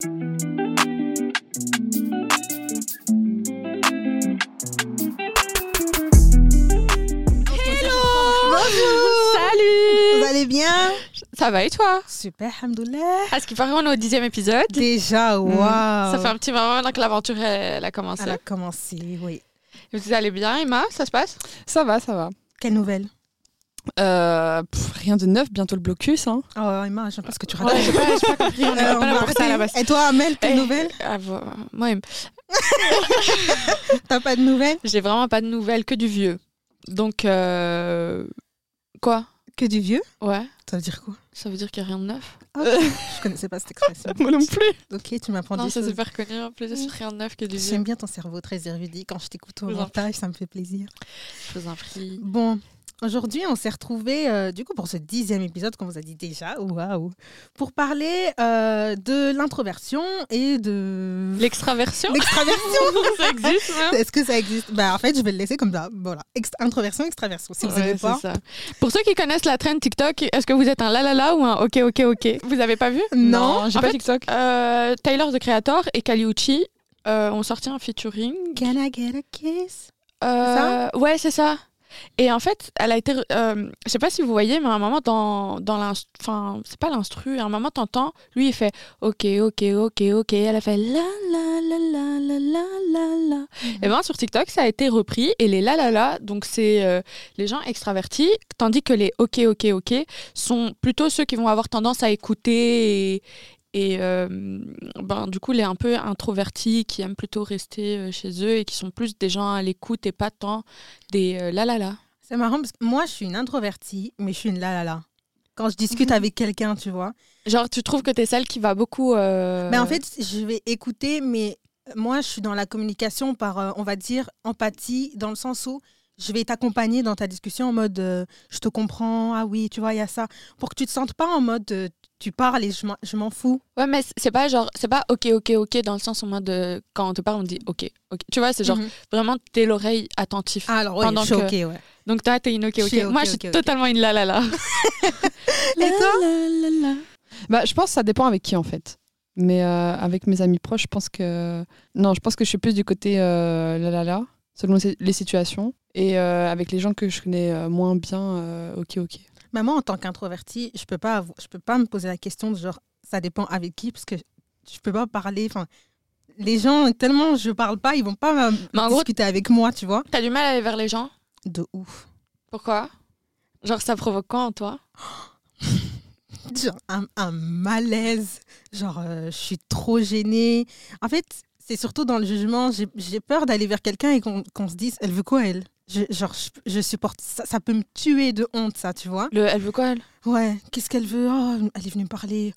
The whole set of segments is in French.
Salut Vous allez bien? Ça va et toi? Super, hamdoulah. À ce qui paraît, on est au dixième épisode. Déjà, waouh. Ça fait un petit moment maintenant que l'aventure elle a commencé. Elle a commencé, oui. Vous allez bien, Emma? Ça se passe? Ça va, ça va. Quelle nouvelle? Euh, pff, rien de neuf, bientôt le blocus. Hein. Oh, Emma, pas ce que tu Ouais, racontes. j'ai pas, pas compris. On Euh, on pas ça à la base. Et toi, Amel, quelle Eh, nouvelle ah, vo- Moi, Em- T'as pas de nouvelles j'ai vraiment pas de nouvelles, que du vieux. Donc, euh... quoi? Que du vieux Ouais, Ça veut dire quoi? Ça veut dire qu'il n'y a rien de neuf? Je connaissais pas cette expression. Moi non plus. ok, tu m'apprends Non, des c'est choses. super connu. En plus, c'est rien de neuf que du vieux. J'aime bien ton cerveau très érudit. Quand je t'écoute au montage, ça me fait plaisir. Je vous en prie. Bon, aujourd'hui, on s'est retrouvés, euh, du coup, pour ce dixième épisode, comme vous a dit déjà, waouh, pour parler euh, de l'introversion et de L'extraversion l'extraversion. Ça existe même Est-ce que ça existe? Bah, En fait, je vais le laisser comme ça. Voilà, Ext- introversion, extraversion. Si vous Ouais, pas. ça. Pour ceux qui connaissent la trend TikTok, est-ce que vous êtes un la la la ou un ok ok ok? Vous avez pas vu? Non. j'ai En pas fait, TikTok. Euh, Tyler the Creator et Kaliuchi euh, ont sorti un featuring. Can I get a kiss? Euh, ouais, c'est ça. Et en fait, elle a été. euh, je sais pas si vous voyez, mais à un moment, dans, dans l'instru. Enfin, c'est pas l'instru. À un moment, t'entends, lui, il fait OK, OK, OK, OK. Elle a fait la la la la la la la la. Et ben sur TikTok, ça a été repris. Et les la la la, donc c'est euh, les gens extravertis, tandis que les OK, OK, OK sont plutôt ceux qui vont avoir tendance à écouter et. Et euh, ben, du coup, les un peu introvertis qui aiment plutôt rester euh, chez eux et qui sont plus des gens à l'écoute et pas tant des euh, la la la. C'est marrant parce que moi, je suis une introvertie, mais je suis une la la la. Quand je discute Mhm. avec quelqu'un, tu vois. Genre, tu trouves que t'es celle qui va beaucoup. euh, Mais en fait, je vais écouter, mais moi, je suis dans la communication par, on va dire, empathie, dans le sens où je vais t'accompagner dans ta discussion en mode euh, je te comprends, ah oui, tu vois, il y a ça. Pour que tu te sentes pas en mode euh, tu parles et je m'en- je m'en fous. Ouais, mais c'est pas genre, c'est pas ok, ok, ok, dans le sens en mode de- quand on te parle, on dit ok, ok. Tu vois, c'est genre Mhm. vraiment t'es l'oreille attentif. Ah, alors, oui, pendant je suis que- ok, ouais. Donc toi, t'es une ok, ok. Moi, je suis totalement une la la la. Et toi La, la, la. Bah, je pense que ça dépend avec qui en fait. Mais euh, avec mes amis proches, je pense que. Non, je pense que je suis plus du côté euh, la la la, selon les- situations. Et euh, avec les gens que je connais euh, moins bien, euh, ok, ok. Mais moi, en tant qu'introvertie, je peux pas, je peux pas me poser la question de genre, ça dépend avec qui, parce que je peux pas parler. Enfin, les gens tellement je parle pas, ils vont pas Mais en gros- discuter avec moi, tu vois. T'as du mal à aller vers les gens? De ouf. Pourquoi? Genre, ça provoque quoi en toi? Genre un, un malaise. Genre, euh, je suis trop gênée. En fait, c'est surtout dans le jugement. J'ai peur d'aller vers quelqu'un et qu'on qu'on se dise, elle veut quoi elle? Je, Genre, je, je supporte ça. Ça peut me tuer de honte, ça, tu vois. Le, Elle veut quoi, elle? Ouais. Qu'est-ce qu'elle veut? Oh, elle est venue me parler.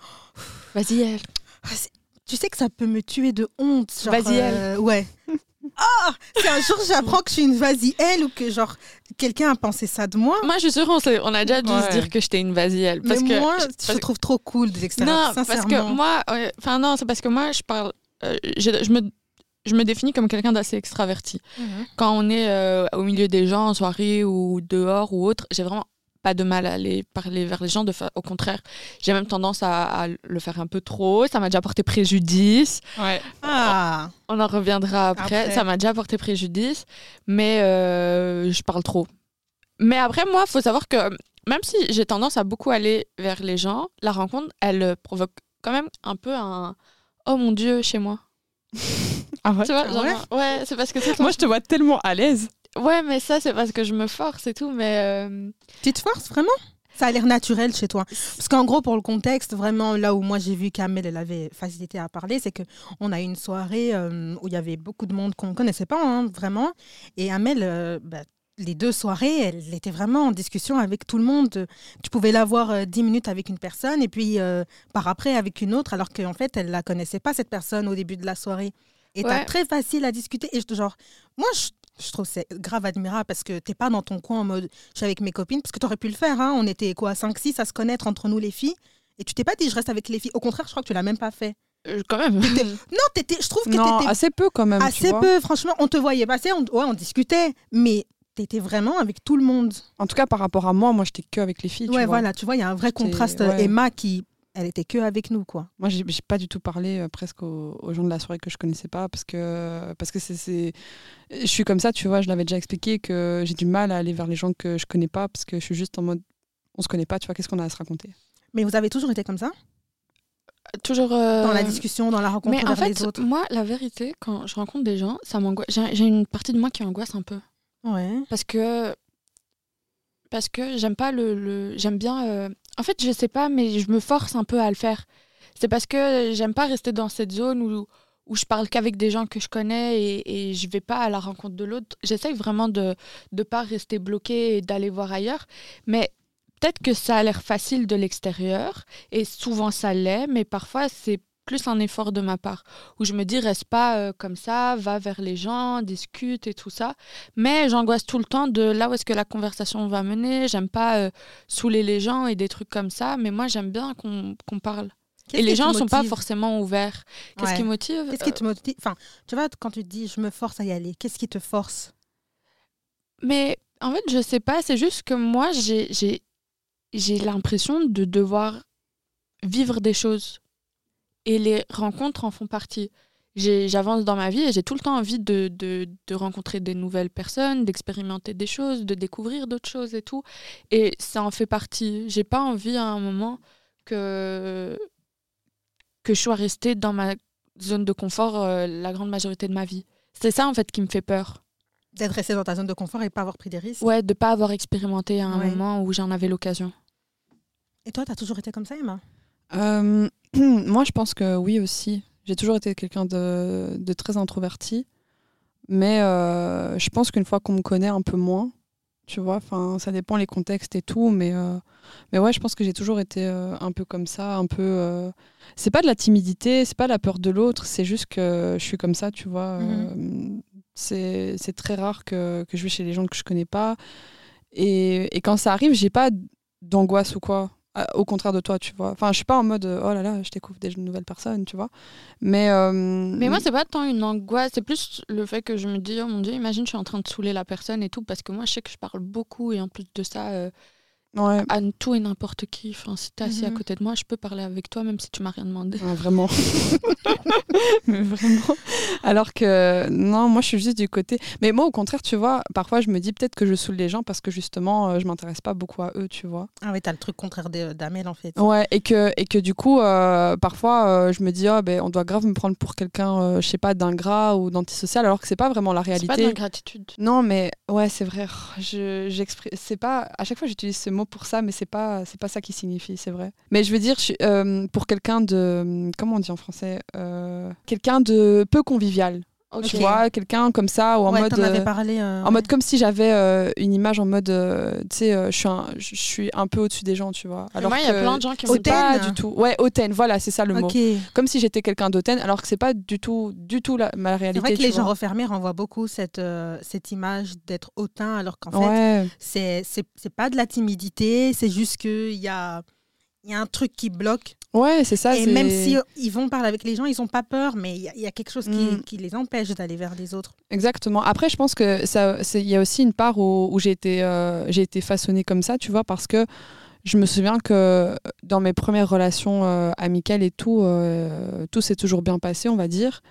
Vas-y, elle. Ah, c'est- tu sais que ça peut me tuer de honte. genre, Vas-y, elle. euh, ouais. Ah Si un jour j'apprends que je suis une vas-y elle ou que genre quelqu'un a pensé ça de moi. Moi, je suis sûre, on, a déjà dû se dire que j'étais une vas-y, elle. Parce mais que, moi, parce je trouve trop cool des extérieurs. Non, parce que sincèrement. moi, enfin non, c'est parce que moi, je parle, euh, j'ai- je me, je me définis comme quelqu'un d'assez extraverti. Mhm. Quand on est euh, au milieu des gens en soirée ou dehors ou autre, j'ai vraiment pas de mal à aller parler vers les gens. De fa- au contraire, j'ai même tendance à, à le faire un peu trop. Ça m'a déjà porté préjudice. Ouais. Ah, On en reviendra après. Après. Ça m'a déjà porté préjudice, mais euh, je parle trop. Mais après, moi, faut savoir que même si j'ai tendance à beaucoup aller vers les gens, la rencontre, elle euh, provoque quand même un peu un oh mon dieu chez moi. Ah ouais Tu vois, Ah genre, ouais ouais, c'est parce que c'est Moi, je te vois tellement à l'aise. ouais, mais ça c'est parce que je me force et tout, mais euh, tu te forces vraiment? Ça a l'air naturel chez toi. Parce qu'en gros, pour le contexte, vraiment là où moi j'ai vu qu'Amel elle avait facilité à parler, c'est que on a eu une soirée euh, où il y avait beaucoup de monde qu'on connaissait pas hein, vraiment. Et Amel, euh, bah, les deux soirées, elle était vraiment en discussion avec tout le monde. Tu pouvais la voir euh, 10 minutes avec une personne et puis euh, par après avec une autre, alors qu'en fait, elle la connaissait pas, cette personne, au début de la soirée. Et t'as très facile à discuter. Et je, genre, moi, je, je trouve que c'est grave admirable parce que t'es pas dans ton coin en mode je suis avec mes copines, parce que t'aurais pu le faire. Hein. On était quoi, 5-6 à se connaître entre nous les filles. Et tu t'es pas dit je reste avec les filles. Au contraire, je crois que tu l'as même pas fait. euh, quand même. Non, t'étais, je trouve que Non, t'étais assez peu quand même. tu assez vois. peu. Franchement, on te voyait passer, on, ouais, on discutait, mais t'étais vraiment avec tout le monde. En tout cas, par rapport à moi, moi, j'étais que avec les filles. tu ouais, vois. voilà, tu vois, il y a un vrai contraste. ouais. Emma qui elle était que avec nous, quoi. Moi, j'ai pas du tout parlé euh, presque aux, aux gens de la soirée que je connaissais pas parce que parce que c'est c'est- je suis comme ça, tu vois. Je l'avais déjà expliqué que j'ai du mal à aller vers les gens que je connais pas parce que je suis juste en mode on se connaît pas, tu vois. Qu'est-ce qu'on a à se raconter? Mais vous avez toujours été comme ça? Toujours. euh, Dans la discussion, dans la rencontre Mais en fait, les autres moi, la vérité, quand je rencontre des gens, ça m'angoisse. J'ai une partie de moi qui angoisse un peu. Ouais. Parce que. Parce que j'aime pas le. le- j'aime bien. euh, En fait, je sais pas, mais je me force un peu à le faire. C'est parce que j'aime pas rester dans cette zone où, où je parle qu'avec des gens que je connais et, et je vais pas à la rencontre de l'autre. J'essaye vraiment de ne pas rester bloquée et d'aller voir ailleurs. Mais peut-être que ça a l'air facile de l'extérieur et souvent ça l'est, mais parfois c'est plus un effort de ma part où je me dis reste pas euh, comme ça, va vers les gens, discute et tout ça. Mais j'angoisse tout le temps de là où est-ce que la conversation va mener. J'aime pas euh, saouler les gens et des trucs comme ça, mais moi j'aime bien qu'on qu'on parle. Et les gens sont pas forcément ouverts. Qu'est-ce Ouais. qui motive? Qu'est-ce qui te motive? Enfin, tu vois, quand tu dis je me force à y aller, qu'est-ce qui te force? Mais en fait, je sais pas, c'est juste que moi, j'ai, j'ai, j'ai l'impression de devoir vivre des choses. Et les rencontres en font partie. J'avance dans ma vie et j'ai tout le temps envie de, de, de rencontrer des nouvelles personnes, d'expérimenter des choses, de découvrir d'autres choses et tout. Et ça en fait partie. J'ai pas envie à un moment que, que je sois restée dans ma zone de confort euh, la grande majorité de ma vie. C'est ça en fait qui me fait peur. D'être resté dans ta zone de confort et pas avoir pris des risques Ouais, de pas avoir expérimenté à un Ouais. moment où j'en avais l'occasion. Et toi, tu as toujours été comme ça, Emma? Euh, Moi, je pense que oui aussi. J'ai toujours été quelqu'un de, de très introverti, mais euh, je pense qu'une fois qu'on me connaît un peu moins, tu vois, enfin, ça dépend les contextes et tout, mais euh, mais ouais, je pense que j'ai toujours été un peu comme ça, un peu. C'est pas de la timidité, c'est pas la peur de l'autre, c'est juste que je suis comme ça, tu vois. euh, c'est c'est très rare que, que je vais chez les gens que je connais pas, et, et quand ça arrive, j'ai pas d'angoisse ou quoi. Au contraire de toi, tu vois. Enfin, je suis pas en mode euh, oh là là, je découvre des nouvelles personnes, tu vois. Mais euh, Mais moi, c'est pas tant une angoisse, c'est plus le fait que je me dis, oh mon dieu, imagine, je suis en train de saouler la personne et tout, parce que moi, je sais que je parle beaucoup et en plus de ça, euh, ouais, à tout et n'importe qui. Enfin, si t'es assis à Mhm. côté de moi, je peux parler avec toi, même si tu m'as rien demandé. Vraiment. mais vraiment. Alors que non, moi je suis juste du côté. Mais moi au contraire, tu vois, parfois je me dis peut-être que je saoule les gens parce que justement euh, je m'intéresse pas beaucoup à eux, tu vois. Ah oui, t'as le truc contraire de- d'Amel, en fait. Ouais, et que, et que du coup, euh, parfois euh, je me dis, ah, ben, on doit grave me prendre pour quelqu'un, euh, je sais pas, d'ingrat ou d'antisocial, alors que c'est pas vraiment la C'est pas de réalité. l'ingratitude. Non, mais ouais, c'est vrai. Je, j'exprime- c'est pas. À chaque fois, j'utilise ce mot pour ça, mais c'est pas, c'est pas ça qui signifie, c'est vrai. Mais je veux dire, euh, pour quelqu'un de, comment on dit en français, Euh, quelqu'un de peu convivial. Tu vois, quelqu'un comme ça ou en ouais, mode. avais euh, parlé. euh, en ouais. mode comme si j'avais euh, une image en mode, euh, tu sais, euh, je suis un, je suis un peu au-dessus des gens, tu vois. Mais moi, il y a plein de gens qui c'est disent pas Hautaine. du tout. Ouais, hautaine, voilà, c'est ça le mot. Ok. C'est Comme si j'étais quelqu'un d'hautaine, alors que c'est pas du tout, du tout la, ma réalité. vrai que les gens refermés renvoient beaucoup cette, euh, cette image d'être hautain, alors qu'en fait, Ouais. c'est c'est c'est pas de la timidité, c'est juste qu'il y a, il y a un truc qui bloque. Ouais, c'est ça. et même si euh, ils vont parler avec les gens, ils ont pas peur, mais il y, a- il y a quelque chose qui, Mm. qui les empêche d'aller vers les autres. Exactement. Après, je pense que ça, il y a aussi une part où, où j'ai été, euh, j'ai été façonnée comme ça, tu vois, parce que je me souviens que dans mes premières relations euh, amicales et tout, euh, tout s'est toujours bien passé, on va dire.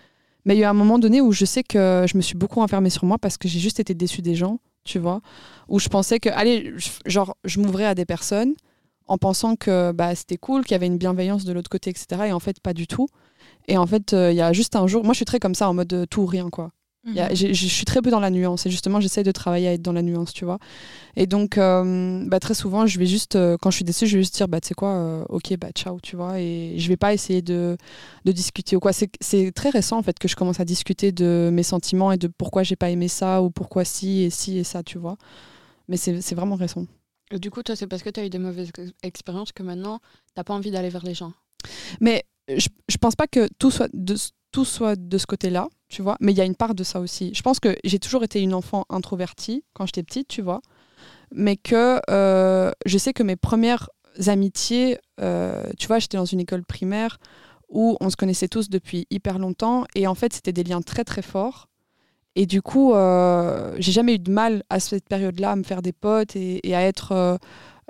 Mais il y a eu un moment donné où je sais que je me suis beaucoup enfermée sur moi parce que j'ai juste été déçue des gens, tu vois, où je pensais que, allez, genre, je m'ouvrais à des personnes en pensant que bah, c'était cool, qu'il y avait une bienveillance de l'autre côté, etc. Et en fait, pas du tout. Et en fait, euh, il y a juste un jour, moi je suis très comme ça, en mode euh, tout ou rien, quoi. J'ai- Je suis très peu dans la nuance et justement j'essaie de travailler à être dans la nuance, tu vois. Et donc euh, bah, très souvent je vais juste, euh, quand je suis déçue, je vais juste dire bah tu sais quoi, euh, ok bah ciao, tu vois. Et je vais pas essayer de, de discuter ou quoi. C'est très récent en fait que je commence à discuter de mes sentiments et de pourquoi j'ai pas aimé ça ou pourquoi si et si et ça, tu vois. Mais c'est vraiment récent. Du coup, toi, c'est parce que tu as eu des mauvaises ex- expériences que maintenant, t'as pas envie d'aller vers les gens. Mais je, je pense pas que tout soit de, tout soit de ce côté-là, tu vois. Mais il y a une part de ça aussi. Je pense que j'ai toujours été une enfant introvertie quand j'étais petite, tu vois. Mais que euh, je sais que mes premières amitiés, euh, tu vois, j'étais dans une école primaire où on se connaissait tous depuis hyper longtemps. Et en fait, c'était des liens très, très forts. Et du coup, euh, j'ai jamais eu de mal à cette période-là à me faire des potes et, à être. euh,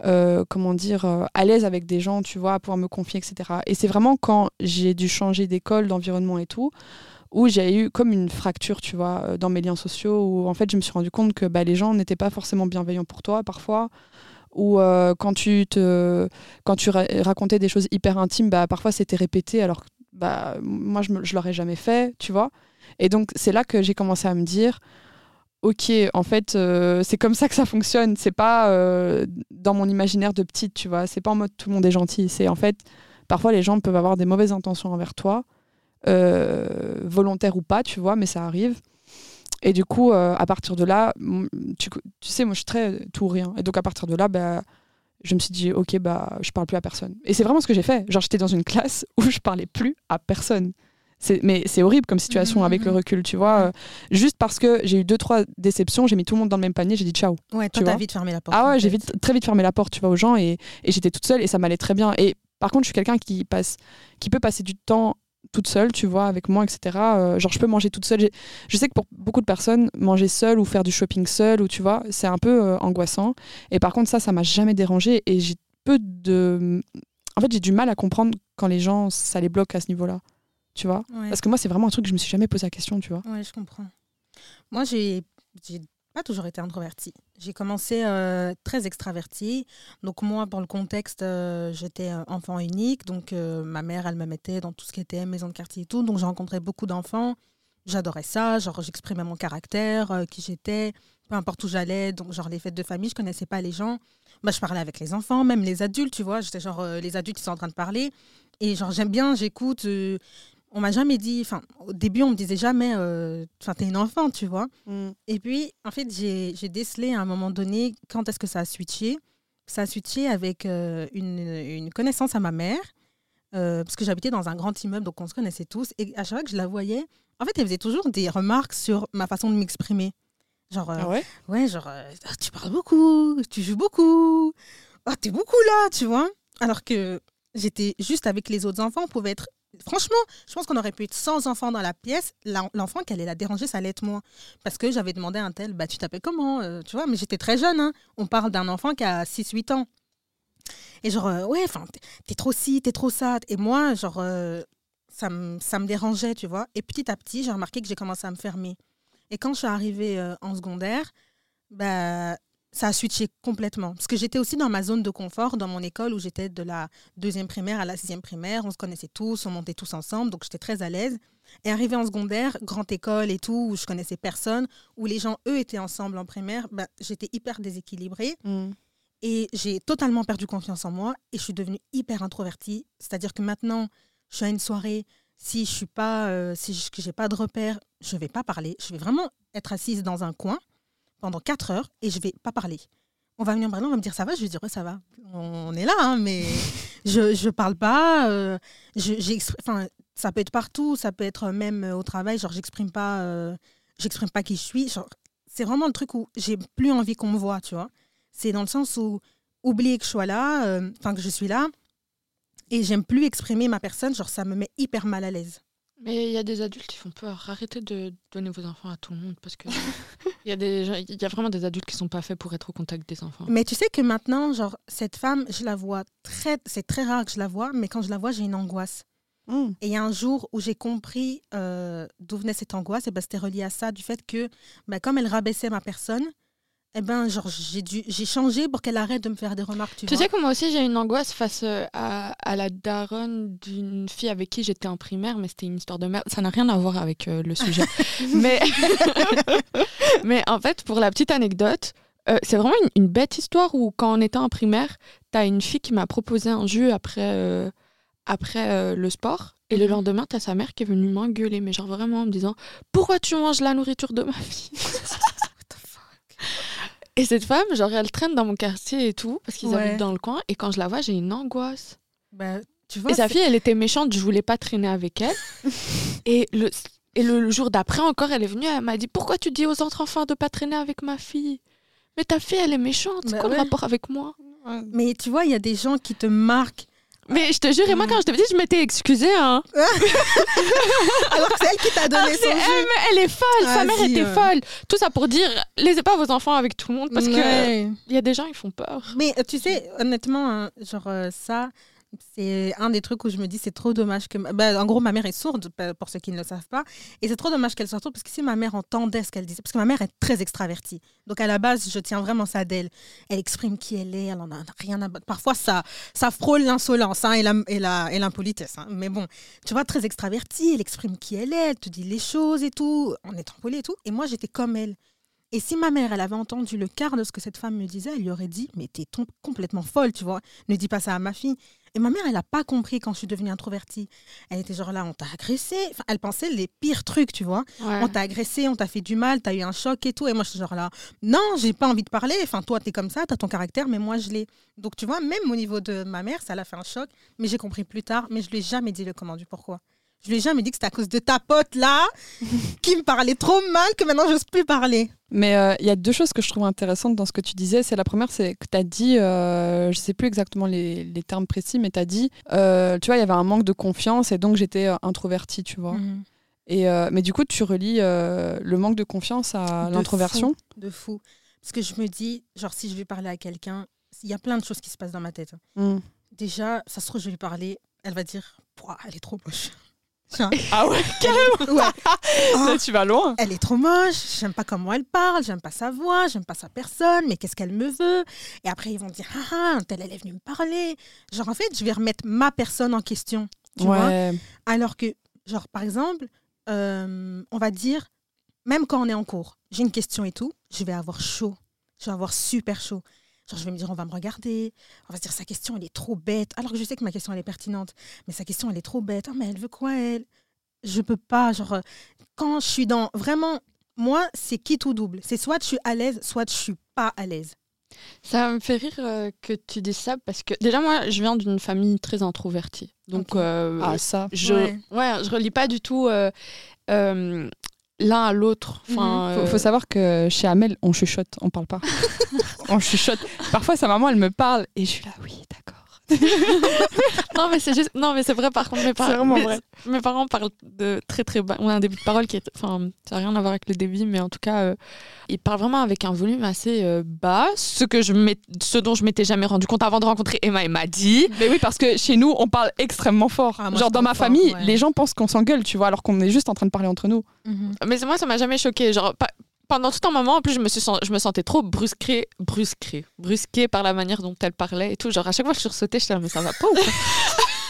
euh, comment à l'aise avec des gens, tu vois, à pouvoir me confier, etc. Et c'est vraiment quand j'ai dû changer d'école, d'environnement et tout, où j'ai eu comme une fracture, tu vois, dans mes liens sociaux, où en fait je me suis rendu compte que bah, les gens n'étaient pas forcément bienveillants pour toi parfois, ou quand tu te quand tu ra- racontais des choses hyper intimes, bah, parfois c'était répété alors bah, moi je, je l'aurais jamais fait, tu vois. Et donc c'est là que j'ai commencé à me dire, ok, en fait euh, c'est comme ça que ça fonctionne, c'est pas euh, dans mon imaginaire de petite, tu vois, c'est pas en mode tout le monde est gentil, c'est en fait parfois les gens peuvent avoir des mauvaises intentions envers toi, euh, volontaires ou pas, tu vois, mais ça arrive. Et du coup, euh, à partir de là, tu sais, moi je suis très tout ou rien. Et donc à partir de là, bah, je me suis dit, ok, bah, je parle plus à personne. Et c'est vraiment ce que j'ai fait. Genre, j'étais dans une classe où je parlais plus à personne. Mais c'est horrible comme situation Mhm, avec le mhm. recul, tu vois. euh, juste parce que j'ai eu deux, trois déceptions, j'ai mis tout le monde dans le même panier, j'ai dit ciao. Ouais, Tu toi, t'as vite fermé la porte. Ah ouais, j'ai vite, très vite fermé la porte, tu vois, aux gens et, et j'étais toute seule et ça m'allait très bien. Et par contre, je suis quelqu'un qui passe, qui peut passer du temps toute seule, tu vois, avec moi, etc. Euh, genre, je peux manger toute seule. Je sais que pour beaucoup de personnes, manger seule ou faire du shopping seule, ou tu vois, c'est un peu euh, angoissant. Et par contre, ça, ça m'a jamais dérangé et j'ai peu de. En fait, j'ai du mal à comprendre quand les gens, ça les bloque à ce niveau-là, tu vois. Ouais. Parce que moi, c'est vraiment un truc que je me suis jamais posé la question, tu vois. Ouais, je comprends. Moi, j'ai pas toujours été introvertie. J'ai commencé euh, très extravertie. Donc moi, pour le contexte, euh, j'étais euh, enfant unique. Donc euh, ma mère, elle me mettait dans tout ce qui était maison de quartier et tout. Donc j'ai rencontré beaucoup d'enfants. J'adorais ça. Genre, j'exprimais mon caractère, qui j'étais, peu importe où j'allais. Donc, genre, les fêtes de famille, je connaissais pas les gens. Moi, je parlais avec les enfants, même les adultes, tu vois. J'étais genre, les adultes, ils sont en train de parler. Et genre, j'aime bien, j'écoute. Euh, on m'a jamais dit, enfin, au début, on me disait jamais, euh, enfin, t'es une enfant, tu vois. Et puis, en fait, j'ai décelé à un moment donné quand est-ce que ça a switché? Ça a switché avec euh, une, une connaissance à ma mère, euh, parce que j'habitais dans un grand immeuble, donc on se connaissait tous. Et à chaque fois que je la voyais, en fait, elle faisait toujours des remarques sur ma façon de m'exprimer. Genre, euh, Ah ouais? ouais, genre, euh, Ah, tu parles beaucoup, tu joues beaucoup, ah, t'es beaucoup là, tu vois. Alors que j'étais juste avec les autres enfants, on pouvait être. Franchement, je pense qu'on aurait pu être 100 enfants dans la pièce. L'en- L'enfant qui allait la déranger, ça allait être moi. Parce que j'avais demandé à un tel, bah, tu t'appelles comment euh, Tu vois, mais j'étais très jeune. hein. On parle d'un enfant qui a 6-8 ans. Et genre, euh, ouais, t'es- trop ci, t'es trop ça. Et moi, genre, euh, ça, me, dérangeait, tu vois. Et petit à petit, j'ai remarqué que j'ai commencé à me fermer. Et quand je suis arrivée en secondaire, bah, ça a switché complètement. Parce que j'étais aussi dans ma zone de confort, dans mon école où j'étais de la deuxième primaire à la sixième primaire. On se connaissait tous, on montait tous ensemble, donc j'étais très à l'aise. Et arrivée en secondaire, grande école et tout, où je connaissais personne, où les gens, eux, étaient ensemble en primaire, bah, j'étais hyper déséquilibrée. Et j'ai totalement perdu confiance en moi et je suis devenue hyper introvertie. C'est-à-dire que maintenant, je suis à une soirée, si je suis pas, euh, si je n'ai pas de repère, je vais pas parler. Je vais vraiment être assise dans un coin pendant quatre heures et je vais pas parler. On va venir me parler, on va me dire ça va, je vais dire ouais, ça va. On est là, hein, mais je je parle pas. euh, je, j'expr- enfin, ça peut être partout, ça peut être même au travail. Genre, j'exprime pas, euh, j'exprime pas qui je suis. C'est vraiment le truc où j'ai plus envie qu'on me voit, tu vois. C'est dans le sens où oublier que je sois là, euh, enfin que je suis là, et j'aime plus exprimer ma personne. Genre, ça me met hyper mal à l'aise. Mais il y a des adultes qui font peur. Arrêtez de donner vos enfants à tout le monde parce que il y a des il y a vraiment des adultes qui sont pas faits pour être au contact des enfants. Mais tu sais que maintenant, genre, cette femme, je la vois très. C'est très rare que je la vois, mais quand je la vois, j'ai une angoisse. Mm. Et il y a un jour où j'ai compris euh, d'où venait cette angoisse, et ben, c'était relié à ça, du fait que, ben, comme elle rabaissait ma personne, eh ben, genre, j'ai dû, j'ai changé pour qu'elle arrête de me faire des remarques, tu, Tu vois. sais que moi aussi j'ai une angoisse face euh, à, à la daronne d'une fille avec qui j'étais en primaire, mais c'était une histoire de merde. Ça n'a rien à voir avec euh, le sujet. mais, mais en fait, pour la petite anecdote, euh, c'est vraiment une, une bête histoire où quand on était en primaire, t'as une fille qui m'a proposé un jeu après, euh, après le sport. Et le Mhm. lendemain, t'as sa mère qui est venue m'engueuler, mais genre vraiment en me disant Pourquoi tu manges la nourriture de ma fille? Et cette femme, genre, elle traîne dans mon quartier et tout, parce qu'ils Ouais. habitent dans le coin. Et quand je la vois, j'ai une angoisse. Ben, tu vois, et sa fille, elle était méchante, je voulais pas traîner avec elle. et le, et le jour d'après encore, elle est venue, elle m'a dit Pourquoi tu dis aux autres enfants de pas traîner avec ma fille? Mais ta fille, elle est méchante, c'est Bah quoi ouais. le rapport avec moi? Mais tu vois, il y a des gens qui te marquent Mais je te jure, et moi, quand je t'avais dit, je m'étais excusée. Hein. Alors que c'est elle qui t'a donné son elle, elle est folle. Sa mère était euh. folle. Tout ça pour dire, laissez pas vos enfants avec tout le monde parce que Ouais. il y a des gens, ils font peur. Mais euh, tu sais, honnêtement, hein, genre euh, ça, c'est un des trucs où je me dis c'est trop dommage que. bah, en gros, ma mère est sourde, pour ceux qui ne le savent pas. Et c'est trop dommage qu'elle soit sourde parce que si ma mère entendait ce qu'elle disait, parce que ma mère est très extravertie. Donc à la base, je tiens vraiment ça d'elle. Elle exprime qui elle est, elle en a rien à. Parfois, ça, ça frôle l'insolence hein, et l'impolitesse. hein. Mais bon, tu vois, très extravertie, elle exprime qui elle est, elle te dit les choses et tout, en étant polie et tout. Et moi, j'étais comme elle. Et si ma mère, elle avait entendu le quart de ce que cette femme me disait, elle lui aurait dit Mais t'es complètement folle, tu vois. Ne dis pas ça à ma fille. Et ma mère, elle n'a pas compris quand je suis devenue introvertie. Elle était genre là, on t'a agressé. Enfin, elle pensait les pires trucs, tu vois. On t'a agressé, on t'a fait du mal, t'as eu un choc et tout. Et moi, je suis genre là, non, j'ai pas envie de parler. Enfin, toi, t'es comme ça, t'as ton caractère, mais moi, je l'ai. Donc, tu vois, même au niveau de ma mère, ça l'a fait un choc. Mais j'ai compris plus tard. Mais je lui ai jamais dit le comment du pourquoi. Je lui ai jamais dit que c'était à cause de ta pote là, qui me parlait trop mal que maintenant, j'ose plus parler. Mais euh, il y a deux choses que je trouve intéressantes dans ce que tu disais. C'est la première, c'est que tu as dit, euh, je sais plus exactement les, les termes précis, mais tu as dit, euh, tu vois, il y avait un manque de confiance et donc j'étais euh, introvertie, tu vois. Mhm. Et, mais du coup, tu relis le manque de confiance à l'introversion? de fou. Parce que je me dis, genre, si je vais parler à quelqu'un, il y a plein de choses qui se passent dans ma tête. Mm. Déjà, ça se trouve, je vais lui parler, elle va dire, elle est trop moche. Tiens, Ah ouais, ouais. Oh, là, tu vas loin. elle est trop moche, j'aime pas comment elle parle, j'aime pas sa voix, j'aime pas sa personne, mais qu'est-ce qu'elle me veut? Et après, ils vont dire, ah ah, un tel, elle est venue me parler. Genre, en fait, je vais remettre ma personne en question. Tu vois? Ouais. Alors que, genre, par exemple, euh, on va dire, même quand on est en cours, j'ai une question et tout, je vais avoir chaud. Je vais avoir super chaud. Genre, je vais me dire, on va me regarder, on va se dire, sa question, elle est trop bête. Alors que je sais que ma question, elle est pertinente. Mais sa question, elle est trop bête. Ah, mais elle veut quoi, elle? Je peux pas. Genre, euh, quand je suis dans. Vraiment, moi, c'est qui tout double? C'est soit je suis à l'aise, soit je suis pas à l'aise. Ça me fait rire euh, que tu dises ça parce que déjà moi je viens d'une famille très introvertie. Donc euh, Ah, ça. je Ouais. ouais. je relis pas du tout euh, euh, l'un à l'autre. Enfin, Faut, euh, faut savoir que chez Amel, on chuchote, on parle pas. on chuchote. Parfois, sa maman, elle me parle et je suis là, oui, d'accord. non mais c'est juste non mais c'est vrai par contre mes parents mes, vrai. mes parents parlent de très très bas. On a un début de parole qui est enfin ça n'a rien à voir avec le débit mais en tout cas euh, ils parlent vraiment avec un volume assez euh, bas ce que je ce dont je m'étais jamais rendu compte avant de rencontrer Emma et m'a dit Mais oui, parce que chez nous, on parle extrêmement fort. Ah, moi, Genre, dans ma fort, famille, ouais. les gens pensent qu'on s'engueule, tu vois, alors qu'on est juste en train de parler entre nous. Mais moi, ça m'a jamais choqué. Genre, pas- pendant tout un moment, en plus, je me, suis je me sentais trop brusquée, brusquée, brusquée par la manière dont elle parlait et tout. Genre, à chaque fois que je sursautais, j'étais là, mais ça va pas ou quoi?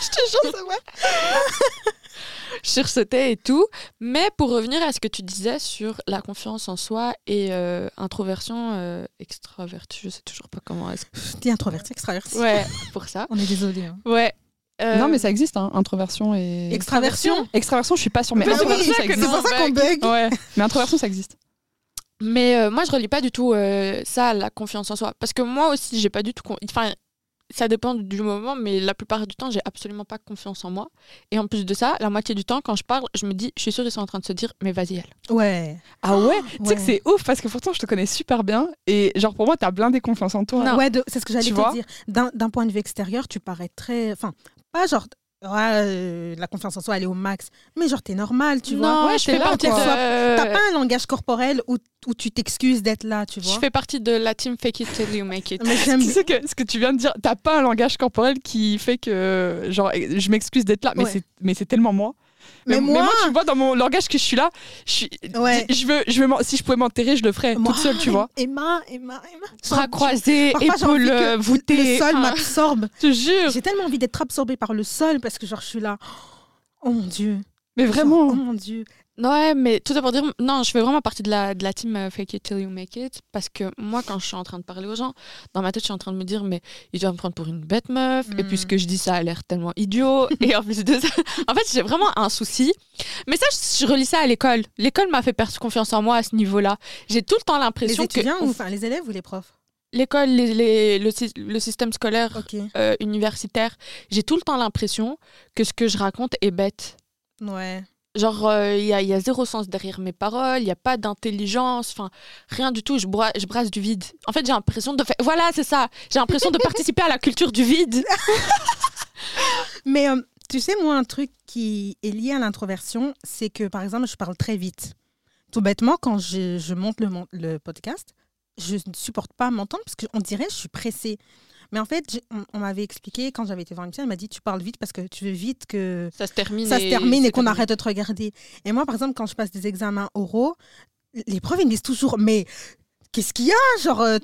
Je te jure, ça va. Je sursautais et tout. Mais pour revenir à ce que tu disais sur la confiance en soi et euh, introversion, euh, extravertie, je sais toujours pas comment est-ce que... T'es introverti, extraverti. Ouais, pour ça. On est désolé. hein. Ouais. Euh, Non, mais ça existe, hein, introversion et. Extraversion? Extraversion, je suis pas sûre, mais Bah oui, introversion, c'est ça que C'est existe. pour ça qu'on bug. Ouais, mais introversion, ça existe. Mais euh, moi, je relie pas du tout euh, ça à la confiance en soi. Parce que moi aussi, j'ai pas du tout. Enfin, ça dépend du moment, mais la plupart du temps, j'ai absolument pas confiance en moi. Et en plus de ça, la moitié du temps, quand je parle, je me dis, je suis sûre, ils sont en train de se dire, mais vas-y, elle. Ouais. Ah ouais? Tu sais Ouais. que c'est ouf parce que pourtant, je te connais super bien et genre, pour moi, t'as blindé confiance en toi. Non. Ouais, c'est ce que j'allais te dire. D'un point de vue extérieur, tu parais très. Enfin, pas genre. Ouais, euh, la confiance en soi, elle est au max. Mais genre, t'es normal, tu vois. non, Ouais, je fais partie de. T'as pas un langage corporel où, où tu t'excuses d'être là, tu vois. Je fais partie de la team Fake It Till You Make It. Mais j'aime Tu sais que ce que tu viens de dire, t'as pas un langage corporel qui fait que, genre, je m'excuse d'être là, mais Ouais. c'est, mais moi. Mais moi- tu vois, dans mon langage que je suis là, je suis, Ouais. je veux, je veux, si je pouvais m'enterrer, je le ferais Moi, toute seule, tu vois. Emma, Emma, Emma. Bras croisés, épaules euh, voûtées. Le sol Enfin, m'absorbe. Je te jure. J'ai tellement envie d'être absorbée par le sol parce que genre, je suis là. Oh mon Dieu. Mais Genre, vraiment. Oh mon Dieu. Ouais, mais tout ça pour dire, non, je fais vraiment partie de la, de la team euh, Fake It Till You Make It. Parce que moi, quand je suis en train de parler aux gens, dans ma tête, je suis en train de me dire, mais ils doivent me prendre pour une bête meuf. Et puis Mm. ce que je dis, ça a l'air tellement idiot. et en plus de ça, en fait, j'ai vraiment un souci. Mais ça, je, je relis ça à l'école. L'école m'a fait perdre confiance en moi à ce niveau-là. J'ai tout le temps Les l'impression que. étudiants ou enfin les élèves ou les profs? L'école, les- les- le, le système scolaire euh, universitaire, j'ai tout le temps l'impression que ce que je raconte est bête. Ouais. Genre, il y, a, zéro sens derrière mes paroles, il n'y a pas d'intelligence, enfin, rien du tout, je, brasse du vide. En fait, j'ai l'impression de faire... Voilà, c'est ça, j'ai l'impression de participer à la culture du vide. Mais euh, tu sais, moi, un truc qui est lié à l'introversion, c'est que, par exemple, je parle très vite. Tout bêtement, quand je, monte le, le podcast, je ne supporte pas m'entendre parce qu'on dirait que je suis pressée. Mais en fait, on, on m'avait expliqué, quand j'avais été voir une psy, elle m'a dit Tu parles vite parce que tu veux vite que Ça se termine. ça se termine et qu'on arrête de te regarder. Et moi, par exemple, quand je passe des examens oraux, les profs, ils me disent toujours Mais qu'est-ce qu'il y a? Genre, euh,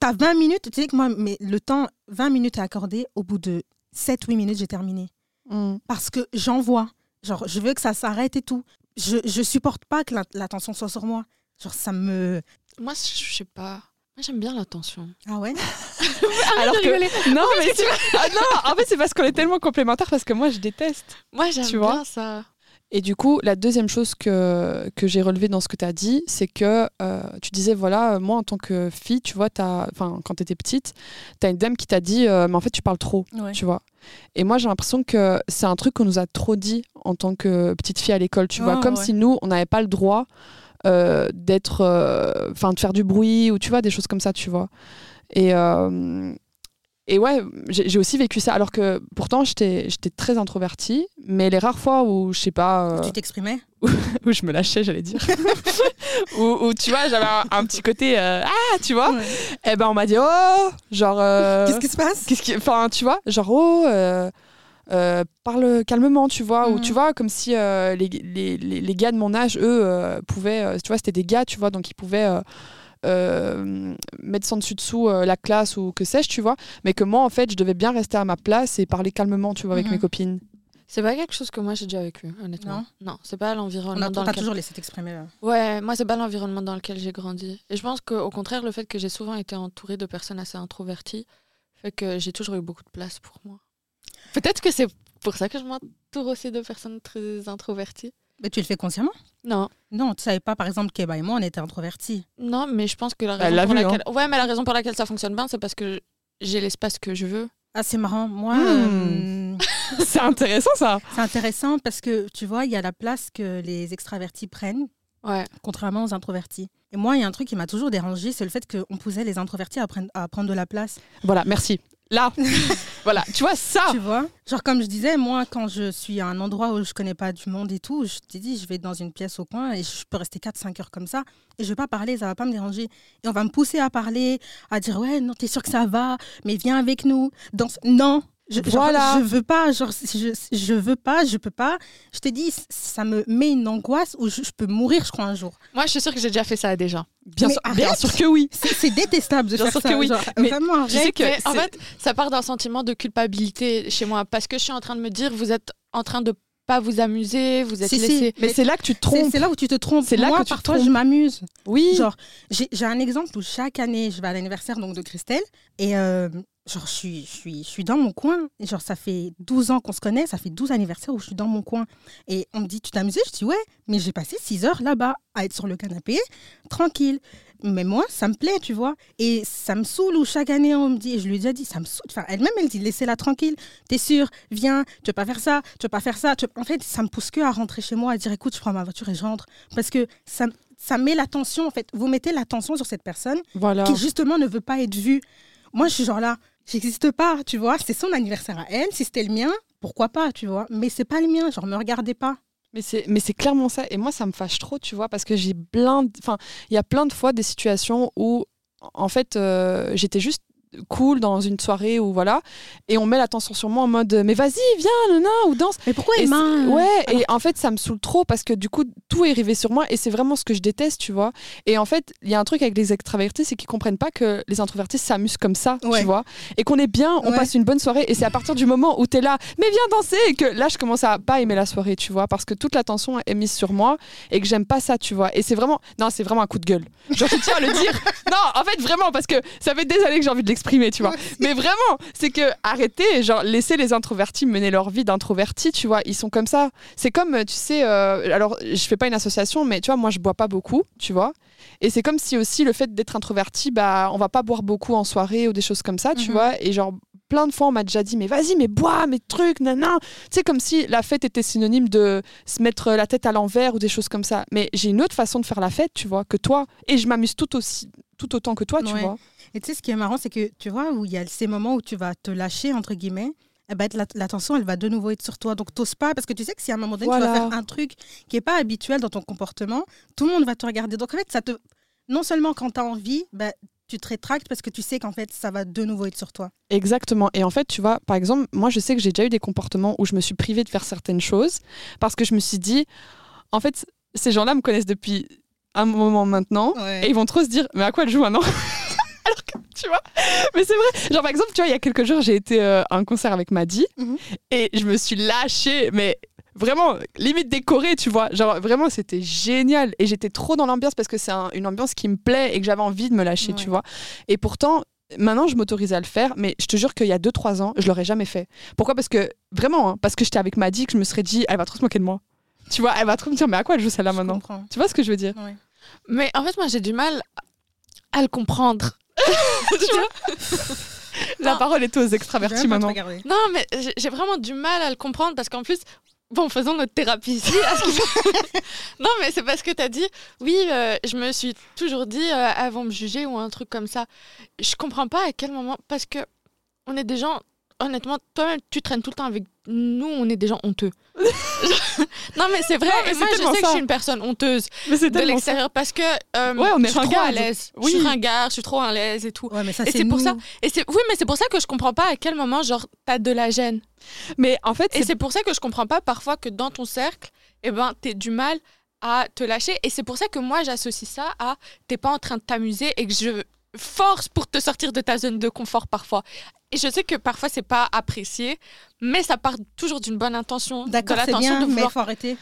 t'as 20 minutes. Tu sais que moi, mais le temps, 20 minutes est accordé. Au bout de 7-8 minutes, j'ai terminé Mm. parce que j'envoie. Genre, je veux que ça s'arrête et tout. Je, je supporte pas que la- l'attention soit sur moi. Genre, ça me. Moi, je je sais pas. Moi, j'aime bien l'attention. Ah ouais? Alors que non, mais c'est- Ah non, en fait c'est parce qu'on est tellement complémentaires parce que moi je déteste. Moi, j'aime Tu vois bien ça. Et du coup, la deuxième chose que, que j'ai relevée dans ce que tu as dit, c'est que euh, tu disais, voilà, moi en tant que fille, tu vois, t'as- enfin, quand tu étais petite, tu as une dame qui t'a dit, euh, mais en fait, tu parles trop, Ouais. tu vois. Et moi, j'ai l'impression que c'est un truc qu'on nous a trop dit en tant que petite fille à l'école, tu vois, comme ouais. si nous, on n'avait pas le droit d'être, euh, enfin, de faire du bruit ou tu vois, des choses comme ça, tu vois. Et. euh, et ouais, j'ai aussi vécu ça, alors que pourtant j'étais j'étais très introvertie, mais les rares fois où, je sais pas, euh, Tu t'exprimais? où je me lâchais, j'allais dire. où, où, tu vois, j'avais un, un petit côté euh, ah, tu vois. Ouais. Et ben on m'a dit oh, genre euh, Qu'est-ce qui se passe? qu'est-ce qui enfin tu vois, genre oh euh, parle calmement, tu vois, ou Mhm. tu vois comme si euh, les, les, les, les gars de mon âge eux euh, pouvaient euh, tu vois, c'était des gars, tu vois, donc ils pouvaient euh, euh, mettre sans dessus dessous euh, la classe ou que sais-je, tu vois, mais que moi en fait, je devais bien rester à ma place et parler calmement, tu vois, avec Mhm. mes copines. C'est pas quelque chose que moi j'ai déjà vécu, honnêtement. Non, c'est pas On l'environnement a dans lequel. toujours laissé t'exprimer. Ouais, moi c'est pas l'environnement dans lequel j'ai grandi. Et je pense qu'au contraire, le fait que j'ai souvent été entourée de personnes assez introverties fait que j'ai toujours eu beaucoup de place pour moi. Peut-être que c'est pour ça que je m'entoure aussi de personnes très introverties. Mais tu le fais consciemment? Non, Non, tu savais pas, par exemple, qu'Eba et moi, on était introvertis. non, mais je pense que la Elle raison l'a pour vu, laquelle, ouais, mais la raison pour laquelle ça fonctionne bien, c'est parce que j'ai l'espace que je veux. Ah, c'est marrant. Moi, Hmm. euh, c'est intéressant ça. c'est intéressant parce que, tu vois, il y a la place que les extravertis prennent, Ouais. contrairement aux introvertis. Et moi, il y a un truc qui m'a toujours dérangé, c'est le fait qu'on poussait les introvertis à prendre, à prendre de la place. Voilà, merci. Là, voilà, tu vois ça. Tu vois? Genre, comme je disais, moi, quand je suis à un endroit où je connais pas du monde et tout, je t'ai dit, je vais dans une pièce au coin et je peux rester 4-5 heures comme ça et je vais pas parler, ça va pas me déranger. Et on va me pousser à parler, à dire, ouais, non, t'es sûr que ça va, mais viens avec nous. Dans... Non je, genre, Voilà. je veux pas, genre, je, je veux pas, je peux pas. Je te dis, ça me met une angoisse où je, je peux mourir, je crois, un jour. Moi, je suis sûre que j'ai déjà fait ça à des gens. Bien, Mais sûr, bien sûr que oui. C'est détestable de Bien faire sûr ça. que oui. genre, Mais vraiment, tu sais que en fait, ça part d'un sentiment de culpabilité chez moi parce que je suis en train de me dire, vous êtes en train de pas vous amuser, vous êtes Si. Mais c'est là que tu te trompes. c'est là où tu te trompes. C'est là Moi, que tu parfois, je m'amuse. Oui. Genre, j'ai j'ai un exemple où chaque année, je vais à l'anniversaire donc de Christelle et euh, genre, je suis, je, suis, je suis dans mon coin. Et genre, ça fait 12 ans qu'on se connaît, ça fait 12 anniversaires où je suis dans mon coin. Et on me dit, tu amusé Je dis, ouais, mais j'ai passé 6 heures là-bas à être sur le canapé, tranquille. Mais moi, ça me plaît, tu vois. Et ça me saoule où chaque année, on me dit, et je lui ai déjà dit, ça me saoule. Enfin, elle-même, elle dit, laissez-la tranquille. T'es sûr Viens, tu veux pas faire ça, tu veux pas faire ça. tu veux- En fait, ça me pousse que à rentrer chez moi, à dire, écoute, je prends ma voiture et je rentre. Parce que ça, ça met l'attention, en fait. Vous mettez l'attention sur cette personne Voilà. qui, justement, ne veut pas être vue. Moi, je suis genre là, j'existe pas, tu vois. C'est son anniversaire à elle. Si c'était le mien, pourquoi pas, tu vois. Mais c'est pas le mien, genre, me regardez pas. Mais c'est, mais c'est clairement ça. Et moi, ça me fâche trop, tu vois, parce que j'ai plein. Enfin, il y a plein de fois des situations où, en fait, euh, j'étais juste cool dans une soirée ou voilà, et on met l'attention sur moi en mode mais vas-y, viens, nana, ou danse. Mais pourquoi Et Emma ouais, et en fait, ça me saoule trop parce que du coup, tout est arrivé sur moi et c'est vraiment ce que je déteste, tu vois. Et en fait, il y a un truc avec les extravertis, c'est qu'ils comprennent pas que les introvertis s'amusent comme ça, Ouais. tu vois. Et qu'on est bien, on Ouais. passe une bonne soirée et c'est à partir du moment où tu es là, mais viens danser, et que là, je commence à pas aimer la soirée, tu vois, parce que toute l'attention est mise sur moi et que j'aime pas ça, tu vois. Et c'est vraiment, non, c'est vraiment un coup de gueule. Genre, je tiens à le dire. Non, en fait, vraiment, parce que ça fait des années que j'ai envie de l'exprimer, tu vois. Mais vraiment, c'est que arrêtez, genre laissez les introvertis mener leur vie d'introvertis, tu vois, ils sont comme ça. C'est comme, tu sais, euh, alors je fais pas une association, mais tu vois, moi je bois pas beaucoup, tu vois. Et c'est comme si aussi le fait d'être introverti, bah on va pas boire beaucoup en soirée ou des choses comme ça, tu Mhm. vois. Et genre plein de fois on m'a déjà dit, mais vas-y, mais bois, mes trucs, nanan. Tu sais, comme si la fête était synonyme de se mettre la tête à l'envers ou des choses comme ça. Mais j'ai une autre façon de faire la fête, tu vois, que toi. Et je m'amuse tout aussi tout autant que toi, tu Ouais. vois. Et tu sais, ce qui est marrant, c'est que tu vois, où il y a ces moments où tu vas te lâcher, entre guillemets, eh ben, la- l'attention, elle va de nouveau être sur toi. Donc, t'oses pas, parce que tu sais que si à un moment donné, tu vas faire un truc qui est pas habituel dans ton comportement, tout le monde va te regarder. Donc, en fait, ça te... non seulement quand tu as envie, ben, tu te rétractes parce que tu sais qu'en fait, ça va de nouveau être sur toi. Exactement. Et en fait, tu vois, par exemple, moi, je sais que j'ai déjà eu des comportements où je me suis privée de faire certaines choses parce que je me suis dit, en fait, ces gens-là me connaissent depuis un moment maintenant et ils vont trop se dire, mais à quoi elle joue maintenant? Alors que, tu vois, mais c'est vrai. Genre, par exemple, tu vois, il y a quelques jours, j'ai été euh, à un concert avec Maddy Mhm. et je me suis lâchée, mais vraiment, limite décorée, tu vois. Genre, vraiment, c'était génial. Et j'étais trop dans l'ambiance parce que c'est un- une ambiance qui me plaît et que j'avais envie de me lâcher, tu vois. Et pourtant, maintenant, je m'autorise à le faire, mais je te jure qu'il y a 2-3 ans, je l'aurais jamais fait. Pourquoi? Parce que, vraiment, hein, parce que j'étais avec Maddy, que je me serais dit, elle va trop se moquer de moi. Tu vois, elle va trop me dire, mais à quoi elle joue celle-là maintenant? comprends. Tu vois ce que je veux dire? Ouais. Mais en fait, moi, j'ai du mal à le comprendre. Tu vois La Non. parole est aux extravertis maintenant. Non, mais j'ai- vraiment du mal à le comprendre parce qu'en plus, bon, faisons notre thérapie ici. à ce que- non, mais c'est parce que tu as dit, oui, euh, je me suis toujours dit euh, avant de me juger ou un truc comme ça. Je comprends pas à quel moment, parce que on est des gens, honnêtement, toi-même, tu traînes tout le temps avec nous, on est des gens honteux. non, mais c'est vrai, Non, mais moi, je sais que je suis une personne honteuse Mais de l'extérieur parce que euh, Ouais, on est je suis trop à l'aise. Oui. Je suis ringard, je suis trop à l'aise et tout. Ouais, mais ça, Et c'est pour ça. Et c'est oui, mais c'est pour ça que je comprends pas à quel moment genre t'as de la gêne. Mais en fait, Et c'est c'est pour ça que je comprends pas parfois que dans ton cercle, eh ben t'es du mal à te lâcher. Et c'est pour ça que moi j'associe ça à t'es pas en train de t'amuser et que je force pour te sortir de ta zone de confort parfois. Et je sais que parfois c'est pas apprécié, mais ça part toujours d'une bonne intention. D'accord, de c'est l'intention de mais vouloir. faut arrêter.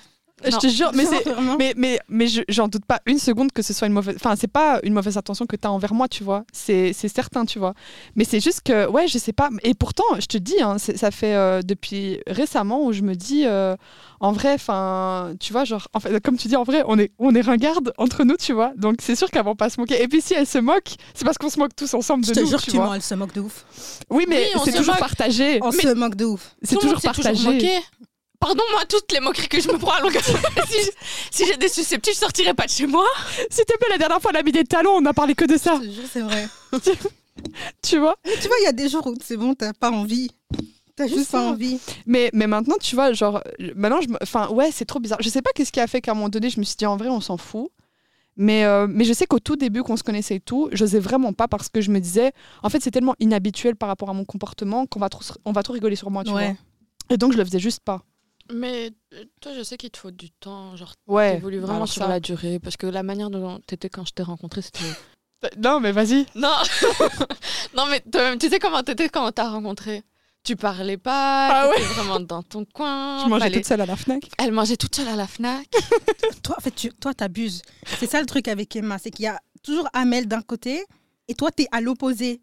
Je te jure, mais. Mais, mais, mais je- j'en doute pas une seconde que ce soit une mauvaise. Enfin, c'est pas une mauvaise intention que tu as envers moi, tu vois. C'est c'est certain, tu vois. Mais c'est juste que, ouais, je sais pas. Et pourtant, je te dis, hein, ça fait euh, depuis récemment où je me dis, euh, en vrai, enfin, tu vois, genre, en fait, comme tu dis, en vrai, on est, on est ringarde entre nous, tu vois. Donc c'est sûr qu'elles vont pas se moquer. Et puis si elles se moquent, c'est parce qu'on se moque tous ensemble Je de te nous, jure tu que vois. moi, elle se moque de ouf. Oui, mais Oui, c'est toujours moque. partagé. On se moque de ouf. C'est toujours partagé. Toujours moqué. Pardon, moi, toutes les moqueries que je me prends à longueur. si si j'ai des susceptibles, je sortirais pas de chez moi. S'il te plaît, la dernière fois, on a mis des talons, on a parlé que de ça, Je te jure, c'est vrai. tu vois? Mais tu vois, il y a des jours où c'est bon, t'as pas envie. T'as juste pas envie. Mais, mais maintenant, tu vois, genre, maintenant, je me- enfin, ouais, c'est trop bizarre. Je sais pas qu'est-ce qui a fait qu'à un moment donné, je me suis dit, en vrai, on s'en fout. Mais, euh, mais je sais qu'au tout début, qu'on se connaissait et tout, j'osais vraiment pas parce que je me disais, en fait, c'est tellement inhabituel par rapport à mon comportement qu'on va trop, on va trop rigoler sur moi, tu Ouais. vois. Et donc, je le faisais juste pas. Mais euh, toi, je sais qu'il te faut du temps. Genre, Ouais. t'évolues vraiment alors sur ça- la durée. Parce que la manière dont t'étais quand je t'ai rencontré, c'était. Non, mais vas-y. Non Non, mais toi-même, tu sais comment t'étais quand on t'a rencontré? Tu parlais pas, Ah t'étais vraiment dans ton coin. Je mangeais fallait- toute seule à la Fnac. Elle mangeait toute seule à la Fnac. Toi, en fait, tu, toi, t'abuses. C'est ça le truc avec Emma, c'est qu'il y a toujours Amel d'un côté et toi, t'es à l'opposé.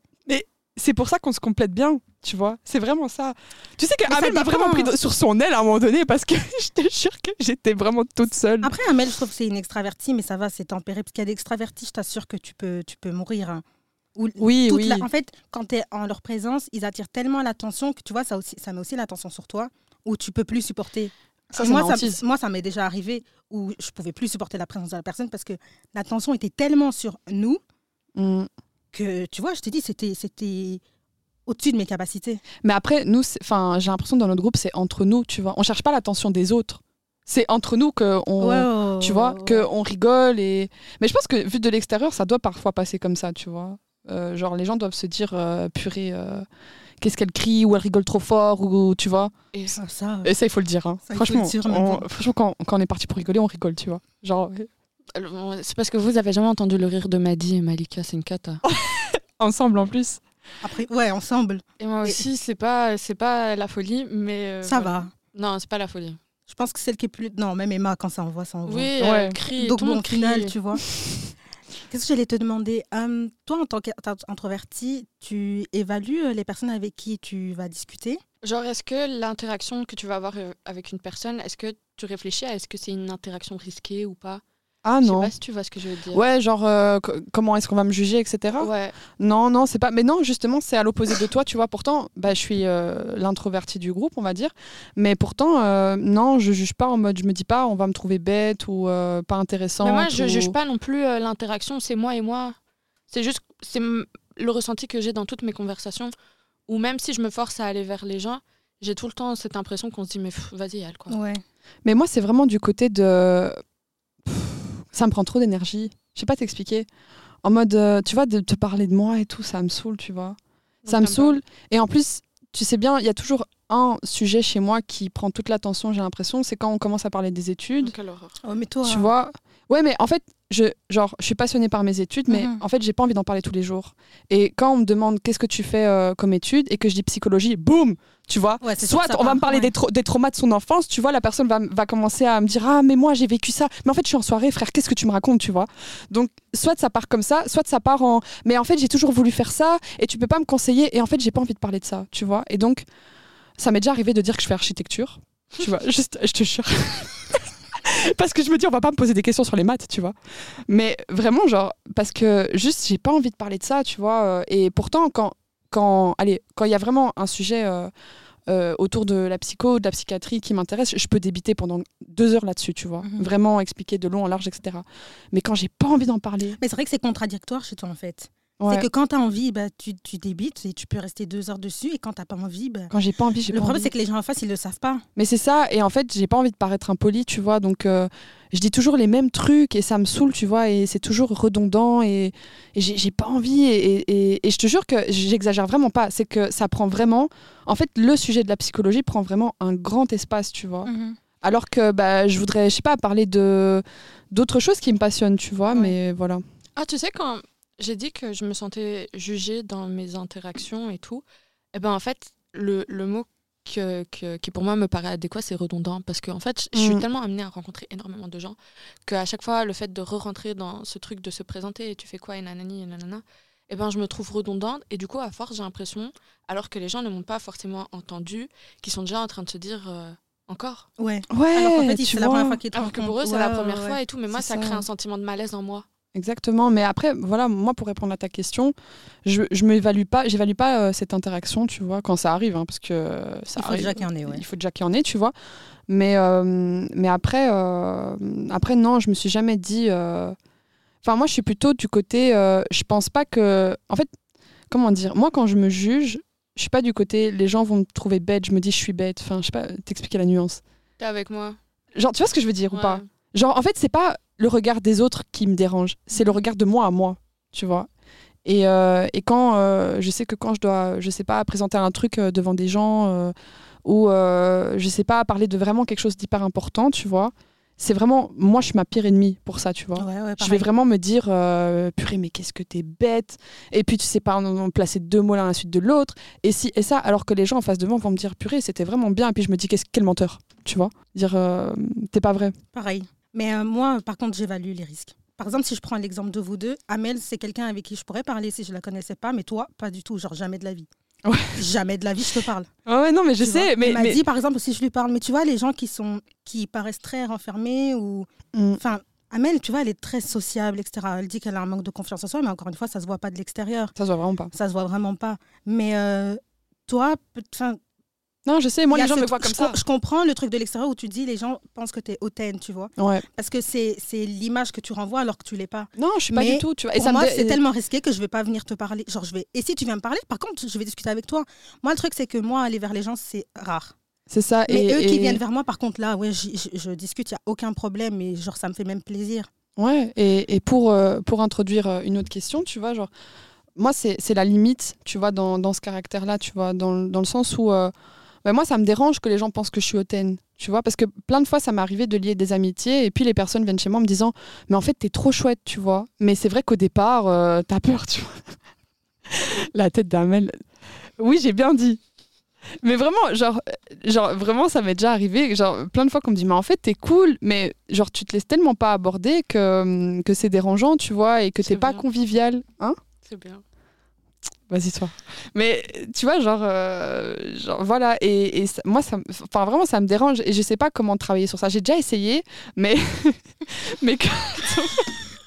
C'est pour ça qu'on se complète bien, tu vois. C'est vraiment ça. Tu sais qu'Amel m'a vraiment pris sur son aile à un moment donné parce que je te jure que j'étais vraiment toute seule. Après, Amel, je trouve que c'est une extravertie, mais ça va, c'est tempéré. Parce qu'il y a des extravertis, je t'assure que tu peux, tu peux mourir. hein. Ou Oui, oui. la- En fait, quand tu es en leur présence, ils attirent tellement l'attention que tu vois, ça, aussi, ça met aussi l'attention sur toi, où tu peux plus supporter. Ça, moi, ça, hantise. moi, ça m'est déjà arrivé où je pouvais plus supporter la présence de la personne parce que l'attention était tellement sur nous Mm. que, tu vois, je t'ai dit, c'était, c'était au-dessus de mes capacités. Mais après, nous, enfin, j'ai l'impression que dans notre groupe, c'est entre nous, tu vois. On cherche pas l'attention des autres. C'est entre nous que on, tu vois, que on rigole et. Mais je pense que vu de l'extérieur, ça doit parfois passer comme ça, tu vois. Euh, genre les gens doivent se dire, euh, purée, euh, qu'est-ce qu'elle crie ou elle rigole trop fort ou tu vois. Et Ça, ça, Et ça, il faut le dire. hein. Ça, franchement, le dire, mais on- bon. franchement, quand, quand on est parti pour rigoler, on rigole, tu vois. Genre c'est parce que vous avez jamais entendu le rire de Maddy et Malika, c'est une cata. ensemble en plus. Après, ouais, ensemble, Et moi Et- aussi, c'est pas, c'est pas la folie, mais. euh, ça voilà. va. Non, c'est pas la folie. Je pense que celle qui est plus. Non, même Emma, quand ça envoie, ça envoie. Oui, Ouais. elle crie, Donc, bon, au monde crie. final, tu vois. Qu'est-ce que j'allais te demander Hum, Toi, en tant qu'introverti, tu évalues euh, les personnes avec qui tu vas discuter? Genre, est-ce que l'interaction que tu vas avoir euh, avec une personne, est-ce que tu réfléchis à est-ce que c'est une interaction risquée ou pas? Ah Je sais non. pas si tu vois ce que je veux dire. Ouais, genre euh, co- comment est-ce qu'on va me juger, etc. Ouais. Non, non, c'est pas. Mais non, justement, c'est à l'opposé de toi, tu vois. Pourtant, bah, je suis euh, l'introverti du groupe, on va dire. Mais pourtant, euh, non, je juge pas en mode, je me dis pas, on va me trouver bête ou euh, pas intéressant. Mais moi, je juge pas non plus euh, l'interaction, c'est moi et moi. C'est juste, c'est le ressenti que j'ai dans toutes mes conversations, où même si je me force à aller vers les gens, j'ai tout le temps cette impression qu'on se dit, mais vas-y, elle, quoi. Ouais. Mais moi, c'est vraiment du côté de. Pff, Ça me prend trop d'énergie. Je sais pas t'expliquer. En mode, euh, tu vois, de te parler de moi et tout, ça me saoule, tu vois. Donc, ça me saoule. Et en plus, tu sais bien, il y a toujours un sujet chez moi qui prend toute l'attention, j'ai l'impression. C'est quand on commence à parler des études. Quelle horreur. Oh, mais toi. Tu vois Ouais, mais en fait, je, genre, je suis passionnée par mes études, mais Mhm. en fait, j'ai pas envie d'en parler tous les jours. Et quand on me demande qu'est-ce que tu fais euh, comme étude et que je dis psychologie, boum Tu vois Ouais, Soit on va part, me parler ouais. des, des traumas de son enfance, tu vois, la personne va, va commencer à me dire Ah, mais moi, j'ai vécu ça. Mais en fait, je suis en soirée, frère, qu'est-ce que tu me racontes, tu vois Donc, soit ça part comme ça, soit ça part en Mais en fait, j'ai toujours voulu faire ça et tu peux pas me conseiller. Et en fait, j'ai pas envie de parler de ça, tu vois Et donc, ça m'est déjà arrivé de dire que je fais architecture. Tu vois, juste, je te jure. parce que je me dis, on va pas me poser des questions sur les maths, tu vois. Mais vraiment, genre, parce que juste, j'ai pas envie de parler de ça, tu vois. euh, Et pourtant, quand, quand, allez, quand il y a vraiment un sujet euh, euh, autour de la psycho, de la psychiatrie qui m'intéresse, je peux débiter pendant deux heures là-dessus, tu vois. Mhm. Vraiment expliquer de long en large, etc. Mais quand j'ai pas envie d'en parler, Mais c'est vrai que c'est contradictoire chez toi, en fait. Ouais, C'est que quand tu as envie, bah, tu, tu débites et tu peux rester deux heures dessus. Et quand tu pas envie, bah... quand j'ai pas envie, j'ai le pas problème, c'est que les gens en face, ils le savent pas. Mais c'est ça, et en fait, j'ai pas envie de paraître impoli, tu vois, donc euh, je dis toujours les mêmes trucs et ça me saoule, tu vois, et c'est toujours redondant et, et j'ai pas envie, et, et- et- et je te jure que j'exagère vraiment pas, c'est que ça prend vraiment, en fait, le sujet de la psychologie prend vraiment un grand espace, tu vois, alors que bah, je voudrais, je sais pas, parler de d'autres choses qui me passionnent, tu vois, Ouais. mais voilà. Ah, tu sais, quand j'ai dit que je me sentais jugée dans mes interactions et tout, eh ben en fait, le, le mot que, que- qui pour moi me paraît adéquat, c'est redondant. Parce qu'en fait, je suis Mm. tellement amenée à rencontrer énormément de gens qu'à chaque fois, le fait de re-rentrer dans ce truc de se présenter, et tu fais quoi, et nanani, et nanana, eh ben, je me trouve redondante. Et du coup, à force, j'ai l'impression, alors que les gens ne m'ont pas forcément entendu, qu'ils sont déjà en train de se dire euh, encore. Ouais. Ouais, Alors qu'en fait, c'est la première fois qu'ils te Alors que pour eux, c'est la première ouais, fois et tout. Mais moi, C'est ça crée ça. un sentiment de malaise en moi. Exactement, mais après, voilà, moi pour répondre à ta question, je, je m'évalue pas, j'évalue pas euh, cette interaction, tu vois, quand ça arrive, hein, parce que euh, ça Il faut arrive. déjà qu'il y en ait, ouais. Il faut déjà qu'il y en ait, tu vois. Mais, euh, mais après, euh, après, non, je me suis jamais dit. euh, Enfin, moi, je suis plutôt du côté. euh, je pense pas que. En fait, comment dire Moi, quand je me juge, je suis pas du côté. Les gens vont me trouver bête. Je me dis, je suis bête. Enfin, je sais pas, t'expliquer la nuance. T'es avec moi Genre, tu vois ce que je veux dire ou pas? Genre, en fait, c'est pas le regard des autres qui me dérange, c'est le regard de moi à moi, tu vois. Et, euh, et quand euh, je sais que quand je dois, je sais pas, présenter un truc euh, devant des gens ou je sais pas, parler de vraiment quelque chose d'hyper important, tu vois, c'est vraiment, moi, je suis ma pire ennemie pour ça, tu vois. Ouais, ouais, Je vais vraiment me dire, euh, purée, mais qu'est-ce que t'es bête. Et puis tu sais pas en, en placer deux mots l'un à la suite de l'autre. Et si et ça, alors que les gens en face de moi vont me dire, purée, c'était vraiment bien. Et puis je me dis, qu'est-ce quel menteur, tu vois. Dire, euh, t'es pas vrai. Pareil. Mais euh, moi, par contre, j'évalue les risques. Par exemple, si je prends l'exemple de vous deux, Amel, c'est quelqu'un avec qui je pourrais parler si je la connaissais pas, mais toi, pas du tout. Genre, jamais de la vie. Ouais. Jamais de la vie, je te parle. ouais, non, mais je Tu vois? sais, mais, m'a mais- dit, par exemple, si je lui parle, mais tu vois, les gens qui, sont, qui paraissent très renfermés ou. Mm. Enfin, Amel, tu vois, elle est très sociable, etc. Elle dit qu'elle a un manque de confiance en soi, mais encore une fois, ça se voit pas de l'extérieur. ça se voit vraiment pas. Ça se voit vraiment pas. Mais euh, toi, Non, je sais, moi les gens me voient comme je, ça. com- Je comprends le truc de l'extérieur où tu dis les gens pensent que tu es hautaine, tu vois. Ouais. Parce que c'est l'image que tu renvoies alors que tu l'es pas. Non, je suis pas Mais du tout. Tu vois. Et Pour ça moi, me c'est tellement risqué que je vais pas venir te parler. Genre, je vais. Et si tu viens me parler, par contre, je vais discuter avec toi. Moi, le truc, c'est que moi, aller vers les gens, c'est rare. C'est ça. Mais et, eux qui viennent vers moi, par contre, là, ouais, je, discute, il y a aucun problème. Et genre, ça me fait même plaisir. Ouais, et, et pour, euh, pour introduire euh, une autre question, tu vois, genre, moi, c'est la limite, tu vois, dans, dans ce caractère-là, tu vois, dans, le- dans le sens où, euh, bah, moi, ça me dérange que les gens pensent que je suis hautaine, tu vois, parce que plein de fois, ça m'est arrivé de lier des amitiés, et puis les personnes viennent chez moi en me disant, mais en fait, t'es trop chouette, tu vois, mais c'est vrai qu'au départ, euh, t'as peur, tu vois. la tête d'Amel. Oui, j'ai bien dit. Mais vraiment, genre, genre vraiment, ça m'est déjà arrivé, genre, plein de fois qu'on me dit, mais en fait, t'es cool, mais genre, tu te laisses tellement pas aborder que, hum, que c'est dérangeant, tu vois, et que C'est t'es pas convivial. Hein C'est bien. Vas-y, toi. Mais tu vois, genre, euh, genre voilà, et, et ça- moi, ça, me- enfin, vraiment, ça me dérange, et je sais pas comment travailler sur ça. J'ai déjà essayé, mais, mais que-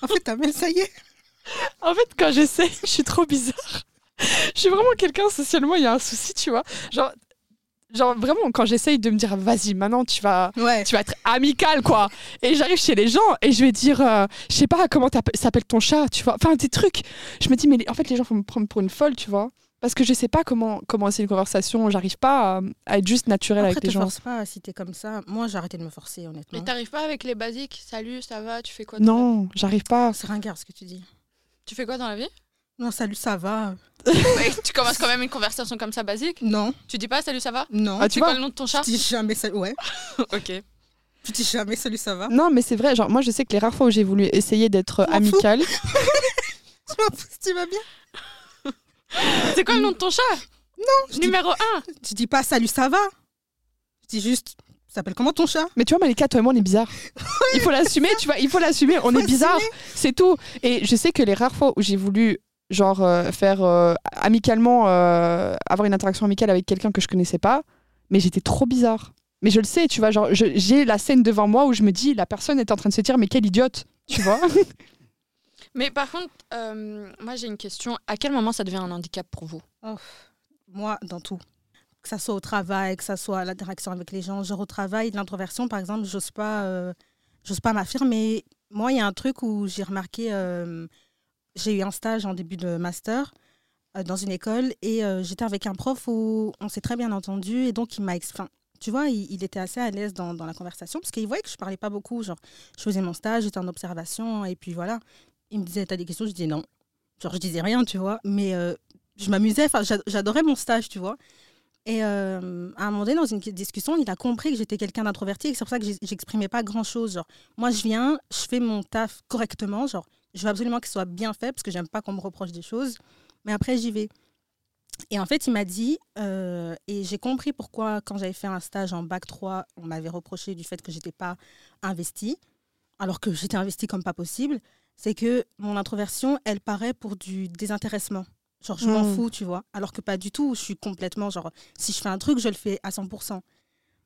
En fait, Amel, ça y est. en fait, quand j'essaie, je suis trop bizarre. Je suis vraiment quelqu'un, socialement, il y a un souci, tu vois. Genre, genre vraiment, quand j'essaye de me dire, vas-y, maintenant, tu vas, Ouais. tu vas être amical, quoi. Et j'arrive chez les gens et je vais dire, euh, je sais pas comment s'appelle ton chat, tu vois. Enfin, des trucs. Je me dis, mais les- en fait, les gens vont me prendre pour une folle, tu vois. Parce que je sais pas comment commencer une conversation. J'arrive pas à, à être juste naturelle Après, avec les te gens. force pas si t'es comme ça. Moi, j'ai arrêté de me forcer, honnêtement. Mais t'arrives pas avec les basiques Salut, ça va Tu fais quoi Non, j'arrive pas. C'est ringard ce que tu dis. Tu fais quoi dans la vie? Non, salut, ça va. Ouais, Tu commences quand même une conversation comme ça basique Non, Tu dis pas salut, ça va non. Ah, tu C'est vois quoi le nom de ton chat Tu dis jamais salut. Ouais. Ok. Tu dis jamais salut, ça va. Non, mais c'est vrai. Genre, moi, je sais que les rares fois où j'ai voulu essayer d'être fous. amicale, Je m'en fous si tu vas bien. C'est quoi le nom de ton chat Je dis, Numéro 1 tu dis pas salut, ça va. Je dis juste, ça s'appelle comment ton chat? Mais tu vois, Malika, toi et moi, on est bizarres. Il faut l'assumer, tu vois. Il faut l'assumer. On est Faut assumer. C'est tout. Et je sais que les rares fois où j'ai voulu, genre, euh, faire euh, amicalement, euh, avoir une interaction amicale avec quelqu'un que je connaissais pas, mais j'étais trop bizarre. Mais je le sais, tu vois, genre, j'ai la scène devant moi où je me dis, la personne est en train de se dire, mais quelle idiote, tu vois. Mais par contre, euh, moi j'ai une question. À quel moment ça devient un handicap pour vous? Moi, dans tout. Que ça soit au travail, que ça soit l'interaction avec les gens. Genre au travail, l'introversion, par exemple, j'ose pas, euh, j'ose pas m'affirmer. Moi, il y a un truc où j'ai remarqué, euh, j'ai eu un stage en début de master euh, dans une école et euh, j'étais avec un prof où on s'est très bien entendu et donc il m'a, ex- enfin, tu vois, il, était assez à l'aise dans, la conversation parce qu'il voyait que je parlais pas beaucoup. Genre, je faisais mon stage, j'étais en observation et puis voilà. Il me disait, t'as des questions? Je disais non. Genre, je disais rien, tu vois. Mais euh, je m'amusais, enfin, j'a- j'adorais mon stage, tu vois. Et à un moment donné, dans une discussion, il a compris que j'étais quelqu'un d'introverti et c'est pour ça que j'exprimais pas grand-chose. Genre, moi, je viens, je fais mon taf correctement. Genre, je veux absolument ce soit bien fait parce que j'aime pas qu'on me reproche des choses. Mais après, j'y vais. Et en fait, il m'a dit, euh, et j'ai compris pourquoi, quand j'avais fait un stage en bac 3, on m'avait reproché du fait que j'étais pas investie, alors que j'étais investie comme pas possible. C'est que mon introversion, elle paraît pour du désintéressement. Genre, je m'en Mm. fous, tu vois. Alors que pas du tout. Je suis complètement, genre, si je fais un truc, je le fais à 100%.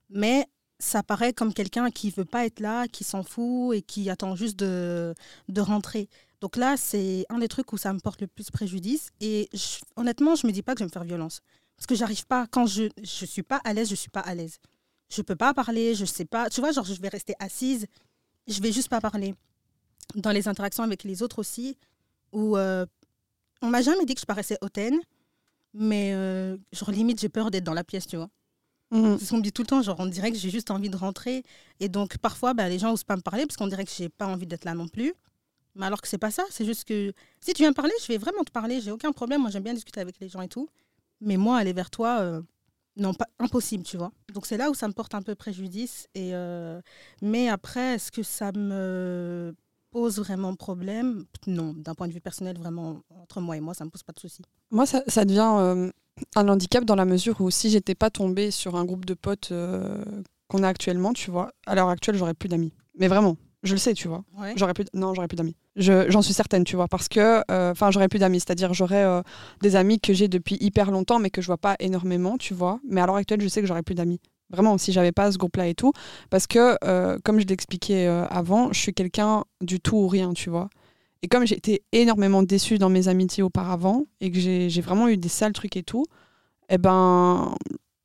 Mais ça paraît comme quelqu'un qui veut pas être là, qui s'en fout et qui attend juste de, de rentrer. Donc là, c'est un des trucs où ça me porte le plus préjudice. Et honnêtement, je me dis pas que je vais me faire violence. Parce que j'arrive pas, quand je je suis pas à l'aise, je suis pas à l'aise. Je peux pas parler, je sais pas. Tu vois, genre, je vais rester assise, je vais juste pas parler. Dans les interactions avec les autres aussi, où euh, on m'a jamais dit que je paraissais hautaine, mais euh, genre, limite, j'ai peur d'être dans la pièce, tu vois. Mhm. C'est ce qu'on me dit tout le temps, genre on dirait que j'ai juste envie de rentrer. Et donc parfois, bah, les gens n'osent pas me parler parce qu'on dirait que j'ai pas envie d'être là non plus. Mais alors que c'est pas ça, c'est juste que si tu viens me parler, je vais vraiment te parler, j'ai aucun problème, moi j'aime bien discuter avec les gens et tout. Mais moi, aller vers toi, euh, non, pas impossible, tu vois. Donc c'est là où ça me porte un peu préjudice. Et, euh, mais après, est-ce que ça me pose vraiment problème? Non, d'un point de vue personnel, vraiment, entre moi et moi, ça me pose pas de soucis. Moi, ça, ça devient euh, un handicap dans la mesure où si j'étais pas tombée sur un groupe de potes euh, qu'on a actuellement, tu vois, à l'heure actuelle, j'aurais plus d'amis. Mais vraiment, je le sais, tu vois. Ouais. J'aurais plus, non, j'aurais plus d'amis. Je- J'en suis certaine, tu vois, parce que, euh, enfin, j'aurais plus d'amis, c'est-à-dire j'aurais euh, des amis que j'ai depuis hyper longtemps, mais que je vois pas énormément, tu vois. Mais à l'heure actuelle, je sais que j'aurais plus d'amis. Vraiment, si j'avais pas ce groupe-là et tout, parce que, comme je l'expliquais avant, je suis quelqu'un du tout ou rien, tu vois. Et comme j'ai été énormément déçue dans mes amitiés auparavant et que j'ai vraiment eu des sales trucs et tout, eh ben,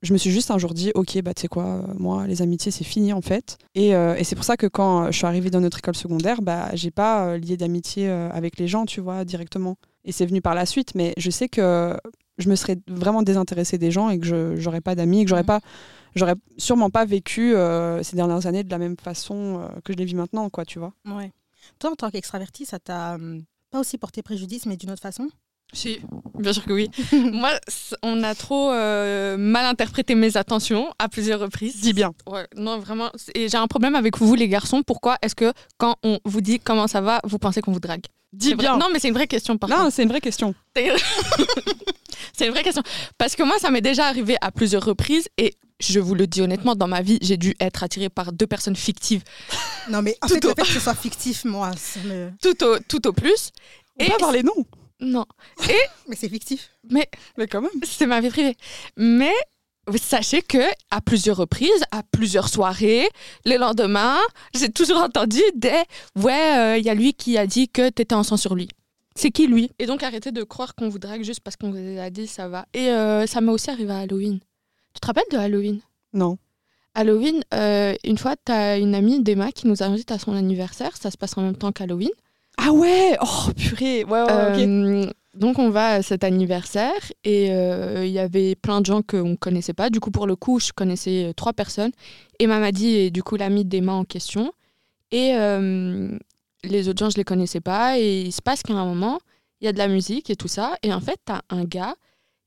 je me suis juste un jour dit, ok, bah tu sais quoi, moi, les amitiés, c'est fini en fait. Et, euh, et c'est pour ça que quand euh, je suis arrivée dans notre école secondaire, bah j'ai pas euh, lié d'amitié euh, avec les gens, tu vois, directement. Et c'est venu par la suite, mais je sais que je me serais vraiment désintéressée des gens et que je j'aurais pas d'amis, que j'aurais Mhm. pas, j'aurais sûrement pas vécu ces dernières années de la même façon que je les vis maintenant, quoi, tu vois. Ouais. Toi, en tant qu'extraverti, ça t'a hum, pas aussi porté préjudice, mais d'une autre façon? Si, bien sûr que oui. Moi, on a trop euh, mal interprété mes attentions à plusieurs reprises. Dis bien. Ouais, non, vraiment. Et j'ai un problème avec vous, les garçons. Pourquoi est-ce que quand on vous dit comment ça va, vous pensez qu'on vous drague? Dis bien. Non, mais c'est une vraie question, par Non, c'est une vraie question. C'est une vraie question. Parce que moi, ça m'est déjà arrivé à plusieurs reprises et je vous le dis honnêtement, dans ma vie, j'ai dû être attirée par deux personnes fictives Non, mais en Tout fait, au- le fait que ce soit fictif, moi, ça me... tout au, tout au plus. On Et peut avoir les noms. Non, Mais c'est fictif. mais Mais quand même. c'est ma vie privée. Mais sachez que à plusieurs reprises, à plusieurs soirées, les lendemains, j'ai toujours entendu des ouais, euh, il y a lui qui a dit que t'étais en sang sur lui. C'est qui lui? Et donc arrêtez de croire qu'on vous drague juste parce qu'on vous a dit ça va. Et euh, ça m'est aussi arrivé à Halloween. Tu te rappelles de Halloween? Non. Halloween, euh, une fois, t'as une amie d'Emma qui nous invite à son anniversaire. Ça se passe en même temps qu'Halloween. Ah ouais Oh purée Ouais, ouais. Euh, Donc on va à cet anniversaire et euh, il y avait plein de gens qu'on ne connaissait pas. Du coup, pour le coup, je connaissais trois personnes. Et Mamadi est du coup l'ami d'Emma en question. Et les autres gens, je les connaissais pas. Et il se passe qu'à un moment, il y a de la musique et tout ça. Et en fait, tu as un gars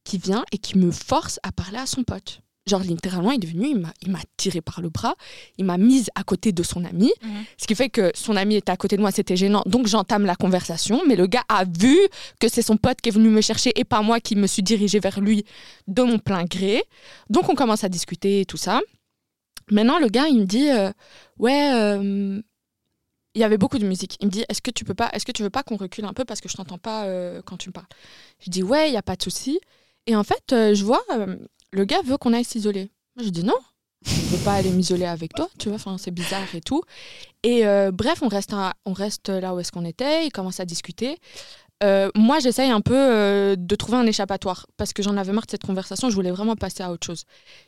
qui vient et qui me force à parler à son pote. Genre, littéralement, il est venu, il m'a- il m'a tiré par le bras, il m'a mise à côté de son ami, Mhm. ce qui fait que son ami était à côté de moi, c'était gênant. Donc, j'entame la conversation, mais le gars a vu que c'est son pote qui est venu me chercher et pas moi qui me suis dirigée vers lui de mon plein gré. Donc, on commence à discuter et tout ça. Maintenant, le gars, il me dit euh, Ouais, euh, il y avait beaucoup de musique. Il me dit Est-ce que tu peux pas, est-ce que tu veux pas qu'on recule un peu parce que je t'entends pas euh, quand tu me parles? Je dis Ouais, il y a pas de souci. Et en fait, euh, je vois, euh, le gars veut qu'on aille s'isoler. Moi, je dis non, je veux pas aller m'isoler avec toi, tu vois, c'est bizarre et tout. Et euh, bref, on reste, on reste là où est-ce qu'on était, il commence à discuter. Moi, j'essaye un peu de trouver un échappatoire parce que j'en avais marre de cette conversation, je voulais vraiment passer à autre chose.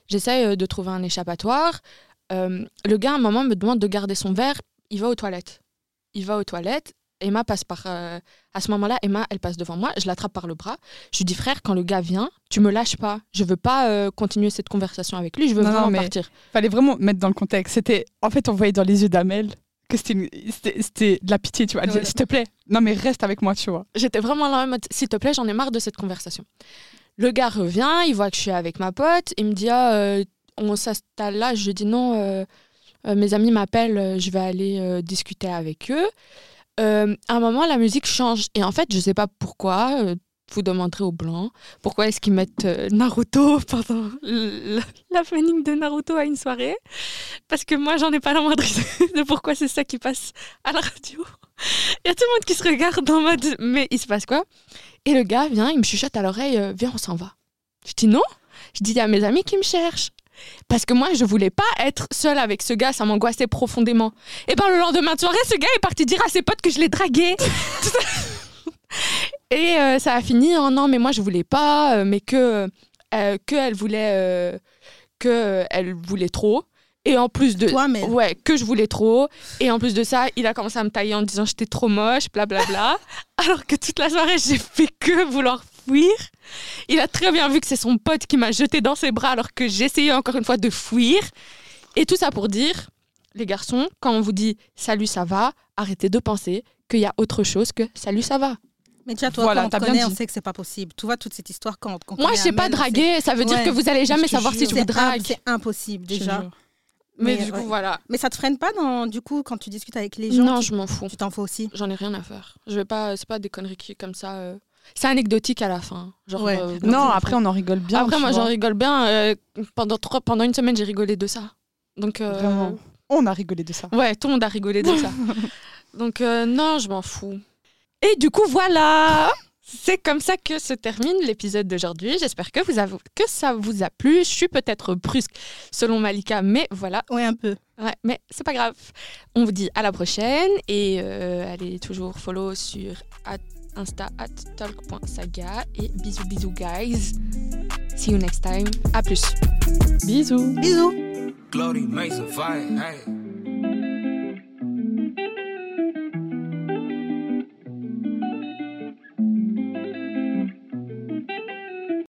J'essaye de trouver un échappatoire. Le gars, à un moment, me demande de garder son verre, il va aux toilettes. Il va aux toilettes. Emma passe par. euh, à ce moment-là, Emma, elle passe devant moi. Je l'attrape par le bras. Je lui dis, frère, quand le gars vient, tu me lâches pas. Je veux pas euh, continuer cette conversation avec lui. Je veux Non, vraiment mais- partir. Fallait vraiment mettre dans le contexte. C'était, en fait, on voyait dans les yeux d'Amel que c'était, une- de la pitié, tu vois. Ouais. S'il te plaît, non mais reste avec moi, tu vois. J'étais vraiment là en mode, s'il te plaît, j'en ai marre de cette conversation. Le gars revient, il voit que je suis avec ma pote, il me dit, ah, euh, on s'installe là. Je lui dis, non, mes amis m'appellent, je vais aller discuter avec eux. Euh, à un moment, la musique change. Et en fait, je sais pas pourquoi. euh, vous demanderez aux blancs pourquoi est-ce qu'ils mettent euh, Naruto pendant la planning de Naruto à une soirée? Parce que moi, j'en ai pas la moindre idée de pourquoi c'est ça qui passe à la radio. Il y a tout le monde qui se regarde en mode mais il se passe quoi? Et le gars vient, il me chuchote à l'oreille viens, on s'en va. Je dis non. Je dis a mes amis qui me cherchent. Parce que moi, je voulais pas être seule avec ce gars, ça m'angoissait profondément. Et ben le lendemain de soirée, ce gars est parti dire à ses potes que je l'ai dragué. Et euh, ça a fini en non, mais moi je voulais pas, euh, mais que euh, que elle voulait euh, que elle voulait trop. Et en plus de Toi, mais Ouais, que je voulais trop. Et en plus de ça, il a commencé à me tailler en disant j'étais trop moche, blablabla. Alors que toute la soirée, j'ai fait que vouloir fuir. Il a très bien vu que c'est son pote qui m'a jeté dans ses bras alors que j'essayais encore une fois de fuir. Et tout ça pour dire, les garçons, quand on vous dit salut, ça va, arrêtez de penser qu'il y a autre chose que salut, ça va. Mais déjà, toi, Voilà, quand on te connaît, on sait que c'est pas possible. Tu vois toute cette histoire quand, quand Moi, je sais pas draguer, ça veut dire que vous allez jamais savoir si je vous drague. C'est impossible déjà. Mais, Mais, du coup, ouais. voilà. Mais ça te freine pas dans, du coup quand tu discutes avec les gens Non, tu- je m'en fous. Tu t'en fais aussi? J'en ai rien à faire. Je vais pas, c'est pas des conneries qui comme ça. euh. C'est anecdotique à la fin. Genre, Ouais. euh, Non, après on en rigole bien. Après, moi, j'en rigole bien. euh, pendant, trois, pendant une semaine, j'ai rigolé de ça. Donc, euh, Vraiment. On a rigolé de ça. ouais, tout le monde a rigolé de ça. Donc, euh, non, je m'en fous. Et du coup, voilà C'est comme ça que se termine l'épisode d'aujourd'hui. J'espère que, vous avez- que ça vous a plu. Je suis peut-être brusque selon Malika, mais voilà. Ouais, un peu. Ouais, mais c'est pas grave. On vous dit à la prochaine et euh, allez toujours follow sur at- Insta at talk.saga et bisous bisous guys. See you next time. À plus. Bisous. Bisous. Glory makes a fight. Hey.